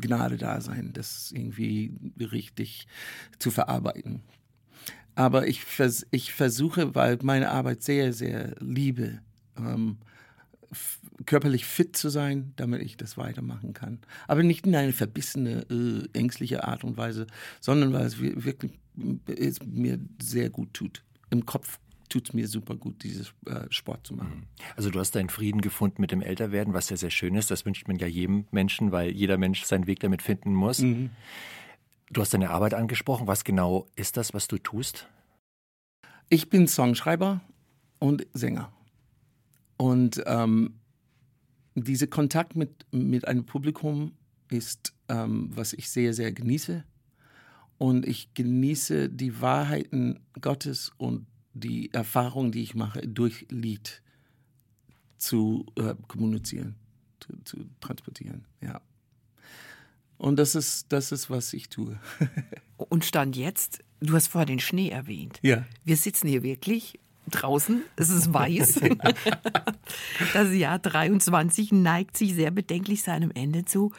Gnade da sein, das irgendwie richtig zu verarbeiten. Aber ich, vers ich versuche, weil meine Arbeit sehr, sehr liebe, ähm, körperlich fit zu sein, damit ich das weitermachen kann. Aber nicht in eine verbissene, äh, ängstliche Art und Weise, sondern weil es wir- wirklich äh, es mir sehr gut tut. Im Kopf tut es mir super gut, dieses äh, Sport zu machen. Also du hast deinen Frieden gefunden mit dem Älterwerden, was ja sehr schön ist. Das wünscht man ja jedem Menschen, weil jeder Mensch seinen Weg damit finden muss. Du hast deine Arbeit angesprochen. Was genau ist das, was du tust? Ich bin Songschreiber und Sänger. Und ähm, dieser Kontakt mit, mit einem Publikum ist, ähm, was ich sehr, sehr genieße. Und ich genieße die Wahrheiten Gottes und die Erfahrungen, die ich mache, durch Lied zu äh, kommunizieren, zu, zu transportieren. Ja. Und das ist, das ist, was ich tue. Und stand jetzt, du hast vorher den Schnee erwähnt. Ja. Wir sitzen hier wirklich draußen, es ist weiß. Das Jahr 23 neigt sich sehr bedenklich seinem Ende zu.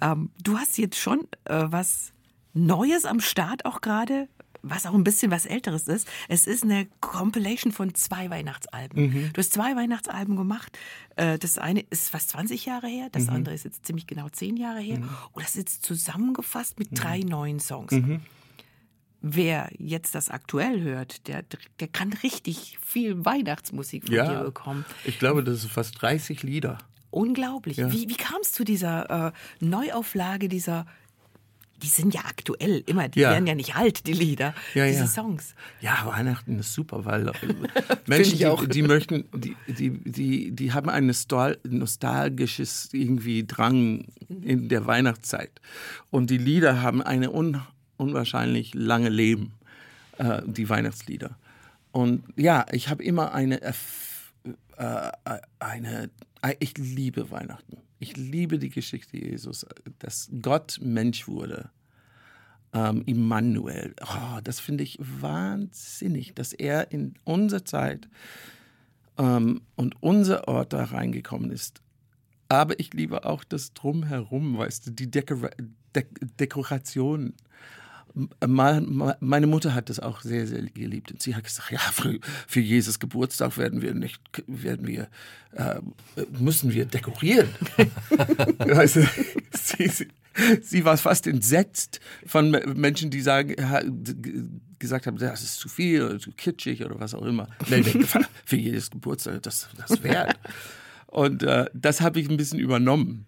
Ähm, du hast jetzt schon äh, was Neues am Start auch gerade, was auch ein bisschen was Älteres ist. Es ist eine Compilation von zwei Weihnachtsalben. Du hast zwei Weihnachtsalben gemacht. Äh, das eine ist fast 20 Jahre her, das andere ist jetzt ziemlich genau 10 Jahre her. Und das ist jetzt zusammengefasst mit drei neuen Songs. Wer jetzt das aktuell hört, der, der kann richtig viel Weihnachtsmusik von dir bekommen. ich glaube, das sind fast 30 Lieder. Unglaublich. Ja. Wie, wie kam es zu dieser äh, Neuauflage dieser, die sind ja aktuell immer, die Ja. werden ja nicht alt, die Lieder, Ja, diese ja. Songs. Ja, Weihnachten ist super, weil äh, Menschen, die, die möchten, die, die, die, die haben ein nostal nostalgisches irgendwie Drang in der Weihnachtszeit. Und die Lieder haben eine un unwahrscheinlich lange Leben, äh, die Weihnachtslieder. Und ja, ich habe immer eine, Erf- äh, eine, äh, ich liebe Weihnachten. Ich liebe die Geschichte Jesus, dass Gott Mensch wurde ähm, Immanuel. Oh, das finde ich wahnsinnig, dass er in unsere Zeit ähm, und unser Ort da reingekommen ist. Aber ich liebe auch das Drumherum, weißt du, die Dekora De Dekoration. Meine Mutter hat das auch sehr, sehr geliebt. Und sie hat gesagt, ja, für, Jesus Geburtstag werden wir nicht, werden wir, äh, müssen wir dekorieren. weißt du, sie, sie, war fast entsetzt von Me- Menschen, die sagen, gesagt haben, das ist zu viel oder zu kitschig oder was auch immer. Für jedes Geburtstag, das, das wert. Und äh, das habe ich ein bisschen übernommen.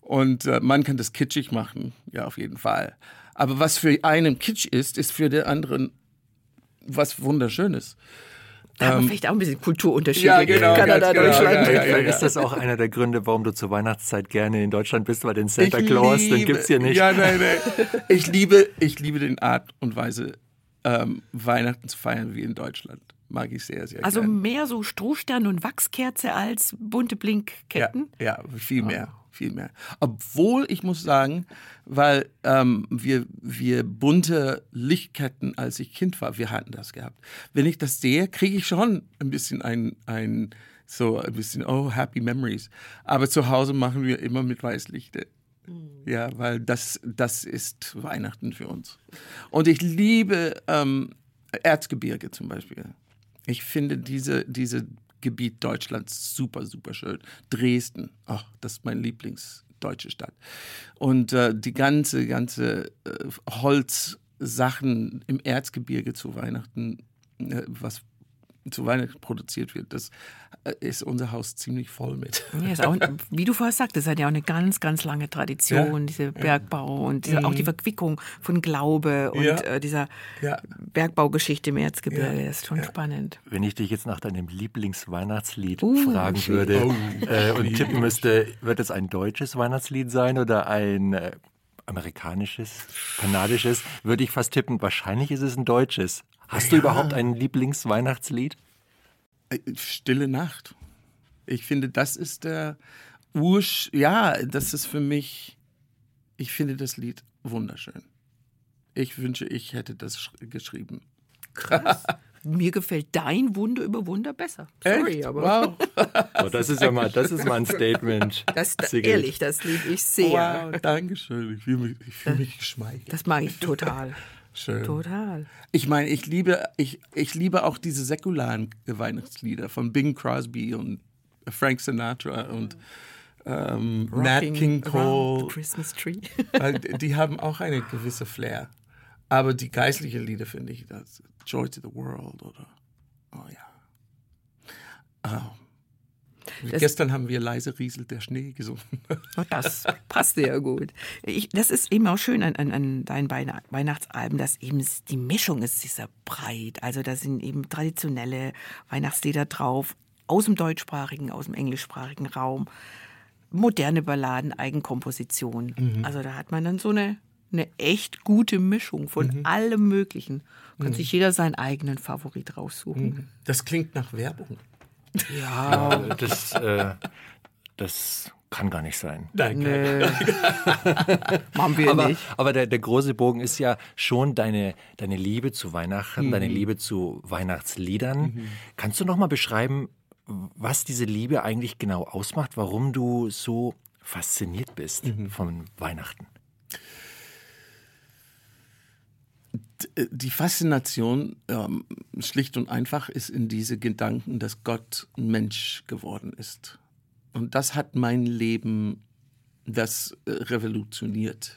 Und äh, man kann das kitschig machen, ja, auf jeden Fall. Aber was für einen Kitsch ist, ist für den anderen was Wunderschönes. Da haben wir vielleicht auch ein bisschen Kulturunterschiede. ja, genau, Kanada, ganz genau, Deutschland. ja, ja, ja. Ist das auch einer der Gründe, warum du zur Weihnachtszeit gerne in Deutschland bist, weil den Santa Claus, den gibt's hier nicht. Ja, nein, nein. Ich liebe, ich liebe den Art und Weise, ähm, Weihnachten zu feiern wie in Deutschland. Mag ich sehr, sehr Also gern. mehr so Strohstern und Wachskerze als bunte Blinkketten. Ja, ja, viel mehr, viel mehr. Obwohl ich muss sagen, weil ähm, wir, wir bunte Lichtketten, als ich Kind war, wir hatten das gehabt. Wenn ich das sehe, kriege ich schon ein bisschen ein, ein, so ein bisschen, oh, happy memories. Aber zu Hause machen wir immer mit Weißlichter. Ja, weil das, das ist Weihnachten für uns. Und ich liebe ähm, Erzgebirge zum Beispiel. Ich finde diese, diese Gebiet Deutschlands super, super schön. Dresden, ach, das ist meine Lieblingsdeutsche Stadt. Und äh, die ganze, ganze äh, Holzsachen im Erzgebirge zu Weihnachten, äh, was zu Weihnachten produziert wird, das äh, ist unser Haus ziemlich voll mit. Ja, ist auch, wie du vorher sagtest, es hat ja auch eine ganz, ganz lange Tradition, Ja. diese Bergbau und diese, auch die Verquickung von Glaube und Ja. äh, dieser Ja. Bergbaugeschichte im Erzgebirge. Ja. Das ist schon spannend. Wenn ich dich jetzt nach deinem Lieblingsweihnachtslied Uh, fragen schön. würde Oh, äh, und tippen müsste, wird es ein deutsches Weihnachtslied sein oder ein äh, amerikanisches, kanadisches, würde ich fast tippen, wahrscheinlich ist es ein deutsches. Hast du überhaupt ein Lieblingsweihnachtslied? Äh, Stille Nacht. Ich finde, das ist der Ursch. Ja, das ist für mich. Ich finde das Lied wunderschön. Ich wünsche, ich hätte das sch- geschrieben. Mir gefällt dein Wunder über Wunder besser. Sorry, Echt? aber Wow. Oh, das ist ja mal, das ist mal ein Statement. das, Sigrid. ehrlich, das liebe ich sehr. Wow, danke schön. Ich fühle mich, ich fühle mich geschmeichelt. Das mag ich total. Schön. Total. Ich meine, ich liebe, ich, ich liebe auch diese säkularen Weihnachtslieder von Bing Crosby und Frank Sinatra und ähm, Nat King Cole. the Christmas Tree. Weil die haben auch eine gewisse Flair. Aber die geistlichen Lieder finde ich, das Joy to the World oder, oh ja. Oh. Das- Gestern haben wir leise rieselt der Schnee gesungen. Oh, das passt ja gut. Ich, das ist eben auch schön an, an, an deinen Weihn- Weihnachtsalben, dass eben die Mischung ist sehr breit. Also da sind eben traditionelle Weihnachtslieder drauf, aus dem deutschsprachigen, aus dem englischsprachigen Raum, moderne Balladen, Eigenkompositionen. Also da hat man dann so eine, eine echt gute Mischung von allem Möglichen. Kann sich jeder seinen eigenen Favorit raussuchen. Das klingt nach Werbung. Ja, Das, äh, das kann gar nicht sein. nö. Machen wir Aber, nicht. aber der, der große Bogen ist ja schon deine, deine Liebe zu Weihnachten, deine Liebe zu Weihnachtsliedern. Kannst du noch mal beschreiben, was diese Liebe eigentlich genau ausmacht, warum du so fasziniert bist von Weihnachten? Die Faszination ähm, schlicht und einfach ist in diese Gedanken, dass Gott Mensch geworden ist. Und das hat mein Leben das äh, revolutioniert.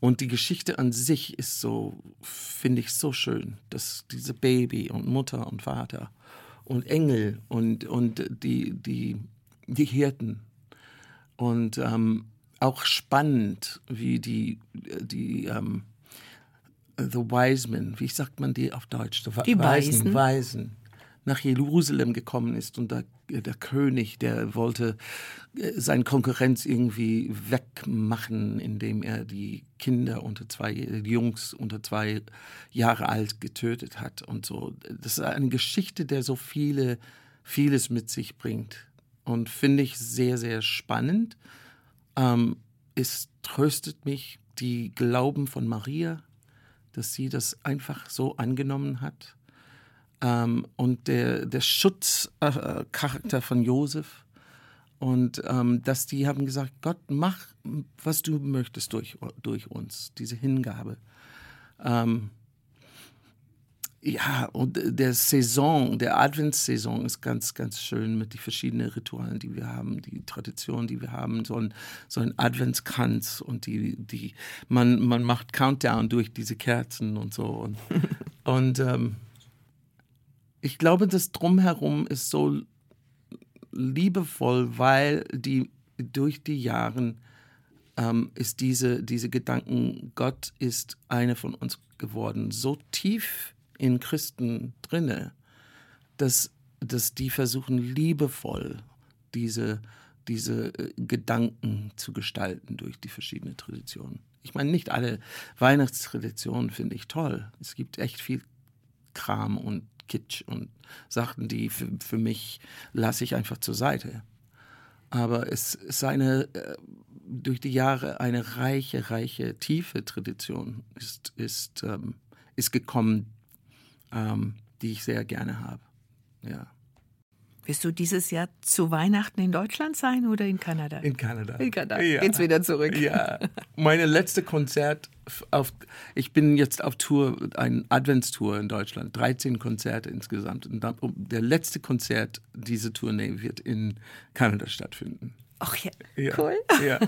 Und die Geschichte an sich ist so, finde ich, so schön, dass diese Baby und Mutter und Vater und Engel und, und die, die, die Hirten und ähm, auch spannend, wie die, die ähm, The Wise Men, wie sagt man die auf Deutsch? Die Weisen. Weisen nach Jerusalem gekommen ist und der, der König, der wollte äh, seine Konkurrenz irgendwie wegmachen, indem er die Kinder unter zwei, die Jungs unter zwei Jahre alt getötet hat und so. Das ist eine Geschichte, der so viele, vieles mit sich bringt und finde ich sehr, sehr spannend. Ähm, es tröstet mich die Glauben von Maria, dass sie das einfach so angenommen hat. Ähm, und der, der Schutzcharakter äh, von Josef. Und ähm, dass die haben gesagt, Gott, mach, was du möchtest durch, durch uns, diese Hingabe. Ähm, ja, und der Saison, der Adventssaison ist ganz, ganz schön mit den verschiedenen Ritualen, die wir haben, die Traditionen, die wir haben, so ein, so ein Adventskranz und die, die, man, man macht Countdown durch diese Kerzen und so. Und, und ähm, ich glaube, das Drumherum ist so liebevoll, weil die durch die Jahre ähm, ist diese, diese Gedanken, Gott ist eine von uns geworden, so tief in Christen drinne, dass, dass die versuchen liebevoll diese, diese äh, Gedanken zu gestalten durch die verschiedenen Traditionen. Ich meine, nicht alle Weihnachtstraditionen finde ich toll. Es gibt echt viel Kram und Kitsch und Sachen, die für, für mich lasse ich einfach zur Seite. Aber es ist eine, äh, durch die Jahre eine reiche, reiche, tiefe Tradition ist, ist, ähm, ist gekommen, ähm, die ich sehr gerne habe. Ja. Wirst du dieses Jahr zu Weihnachten in Deutschland sein oder in Kanada? In Kanada. In Kanada. Ja. Geht's wieder zurück. Ja. Meine letzte Konzert auf, ich bin jetzt auf Tour, ein Adventstour in Deutschland, 13 Konzerte insgesamt. Und dann, der letzte Konzert dieser Tournee wird in Kanada stattfinden. Ach ja, Ja. cool. Ja.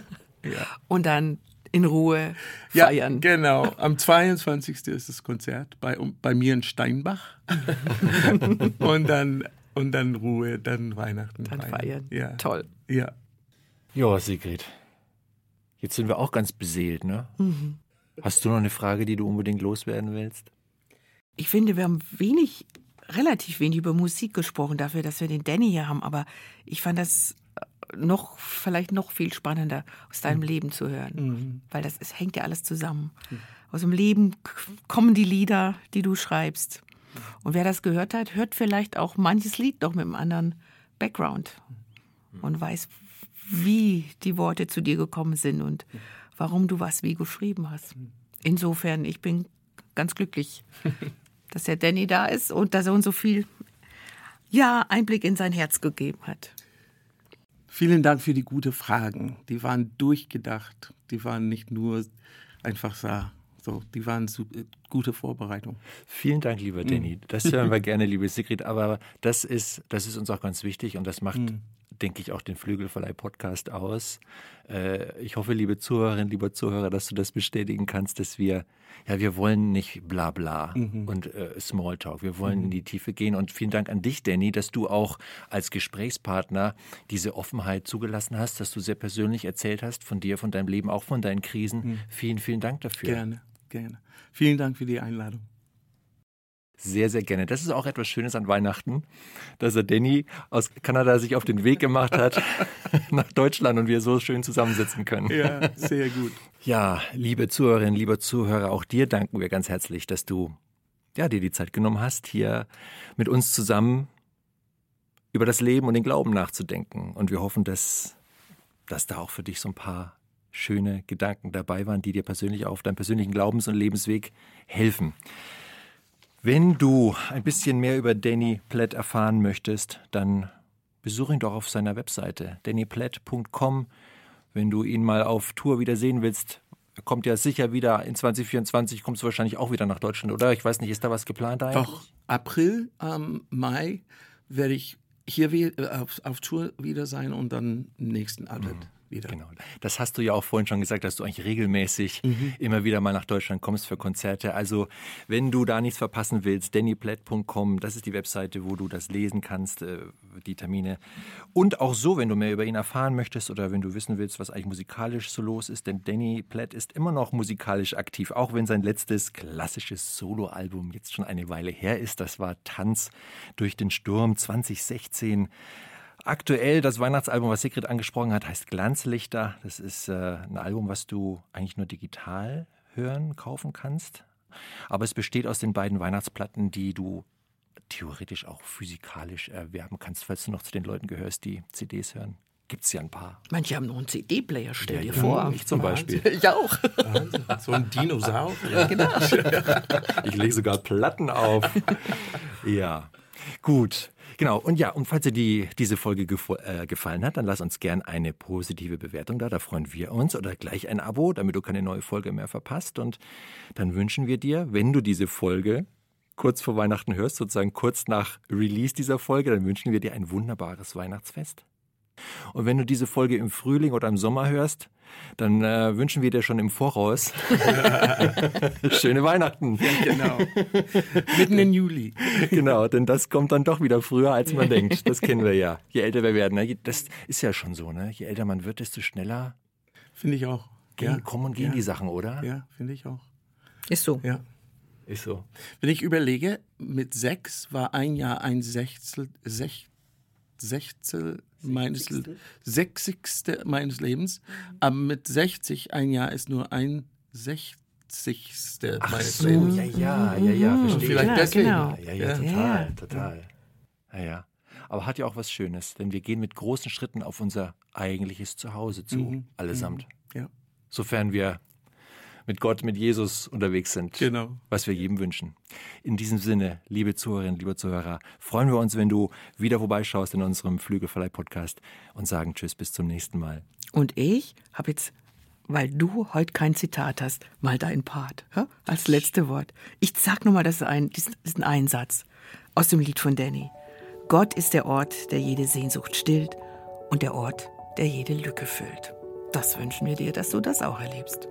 Ja. Und dann in Ruhe Ja, feiern. genau. Am 22. ist das Konzert bei, um, bei mir in Steinbach. und, dann, und dann Ruhe, dann Weihnachten. Dann feiern. Ja. Toll. Ja. Ja, Sigrid. Jetzt sind wir auch ganz beseelt, ne? Hast du noch eine Frage, die du unbedingt loswerden willst? Ich finde, wir haben wenig, relativ wenig über Musik gesprochen, dafür, dass wir den Danny hier haben. Aber ich fand das noch, vielleicht noch viel spannender, aus deinem Leben zu hören. Weil das es hängt ja alles zusammen. Aus dem Leben kommen die Lieder, die du schreibst. Und wer das gehört hat, hört vielleicht auch manches Lied noch mit einem anderen Background und weiß, wie die Worte zu dir gekommen sind und warum du was wie geschrieben hast. Insofern, ich bin ganz glücklich, dass der Danny da ist und dass er uns so viel ja, Einblick in sein Herz gegeben hat. Vielen Dank für die guten Fragen. Die waren durchgedacht. Die waren nicht nur einfach so. so die waren su- äh, gute Vorbereitung. Vielen Dank, lieber Danny. Das hören wir gerne, liebe Sigrid. Aber das ist, das ist uns auch ganz wichtig und das macht, denke ich, auch den Flügelverleih-Podcast aus. Äh, ich hoffe, liebe Zuhörerinnen, lieber Zuhörer, dass du das bestätigen kannst, dass wir, ja, wir wollen nicht bla bla und äh, Smalltalk. Wir wollen in die Tiefe gehen. Und vielen Dank an dich, Danny, dass du auch als Gesprächspartner diese Offenheit zugelassen hast, dass du sehr persönlich erzählt hast von dir, von deinem Leben, auch von deinen Krisen. Vielen, vielen Dank dafür. Gerne, gerne. Vielen Dank für die Einladung. Sehr, sehr gerne. Das ist auch etwas Schönes an Weihnachten, dass er Danny aus Kanada sich auf den Weg gemacht hat nach Deutschland und wir so schön zusammensitzen können. Ja, sehr gut. Ja, liebe Zuhörerinnen, lieber Zuhörer, auch dir danken wir ganz herzlich, dass du ja, dir die Zeit genommen hast, hier mit uns zusammen über das Leben und den Glauben nachzudenken. Und wir hoffen, dass, dass da auch für dich so ein paar schöne Gedanken dabei waren, die dir persönlich auf deinem persönlichen Glaubens- und Lebensweg helfen. Wenn du ein bisschen mehr über Danny Platt erfahren möchtest, dann besuch ihn doch auf seiner Webseite dannyplatt.com. Wenn du ihn mal auf Tour wieder sehen willst, er kommt ja sicher wieder in 2024, kommst du wahrscheinlich auch wieder nach Deutschland, oder? Ich weiß nicht, ist da was geplant eigentlich? Doch, April, ähm, Mai werde ich hier äh, auf, auf Tour wieder sein und dann im nächsten Advent wieder. Genau. Das hast du ja auch vorhin schon gesagt, dass du eigentlich regelmäßig immer wieder mal nach Deutschland kommst für Konzerte. Also, wenn du da nichts verpassen willst, dannyplatt.com, das ist die Webseite, wo du das lesen kannst, äh, die Termine. Und auch so, wenn du mehr über ihn erfahren möchtest oder wenn du wissen willst, was eigentlich musikalisch so los ist, denn Danny Platt ist immer noch musikalisch aktiv, auch wenn sein letztes klassisches Soloalbum jetzt schon eine Weile her ist. Das war Tanz durch den Sturm 2016. Aktuell das Weihnachtsalbum, was Sigrid angesprochen hat, heißt Glanzlichter. Das ist äh, ein Album, was du eigentlich nur digital hören, kaufen kannst. Aber es besteht aus den beiden Weihnachtsplatten, die du theoretisch auch physikalisch erwerben kannst, falls du noch zu den Leuten gehörst, die CDs hören. Gibt es ja ein paar. Manche haben noch einen CD-Player, stell dir ja, vor. Ich zum Beispiel. Ich auch. So ein Dinosaurier. Ich lege sogar Platten auf. ja, gut. Genau, und ja, und falls dir die, diese Folge äh, gefallen hat, dann lass uns gern eine positive Bewertung da, da freuen wir uns. Oder gleich ein Abo, damit du keine neue Folge mehr verpasst. Und dann wünschen wir dir, wenn du diese Folge kurz vor Weihnachten hörst, sozusagen kurz nach Release dieser Folge, dann wünschen wir dir ein wunderbares Weihnachtsfest. Und wenn du diese Folge im Frühling oder im Sommer hörst, dann äh, wünschen wir dir schon im Voraus schöne Weihnachten. Ja, genau. Mitten in Juli. Genau, denn das kommt dann doch wieder früher, als man denkt. Das kennen wir ja. Je älter wir werden, ne? das ist ja schon so. Ne? Je älter man wird, desto schneller Finde ich auch. gehen, ja. kommen und gehen ja. die Sachen, oder? Ja, finde ich auch. Ist so. Ja. Ist so. Wenn ich überlege, mit sechs war ein Jahr ein Sechstel, Sech, Sechstel meines Sechzigste meines Lebens, aber mit 60 ein Jahr ist nur ein Sechzigste Ach meines so, Lebens. ja, ja, ja, ja, verstehe. Vielleicht Ja, deswegen. genau. Ja, ja, Ja. total, total. Ja, ja. Aber hat ja auch was Schönes, denn wir gehen mit großen Schritten auf unser eigentliches Zuhause zu, Mhm. allesamt. Ja, Sofern wir mit Gott, mit Jesus unterwegs sind. genau. was wir jedem wünschen. In diesem Sinne, liebe Zuhörerinnen, liebe Zuhörer, freuen wir uns, wenn du wieder vorbeischaust in unserem Flügelverleih-Podcast und sagen Tschüss, bis zum nächsten Mal. Und ich habe jetzt, weil du heute kein Zitat hast, mal dein Part ja? als letzte Wort. Ich sag nur mal das ein, diesen, diesen einen Satz aus dem Lied von Danny. Gott ist der Ort, der jede Sehnsucht stillt und der Ort, der jede Lücke füllt. Das wünschen wir dir, dass du das auch erlebst.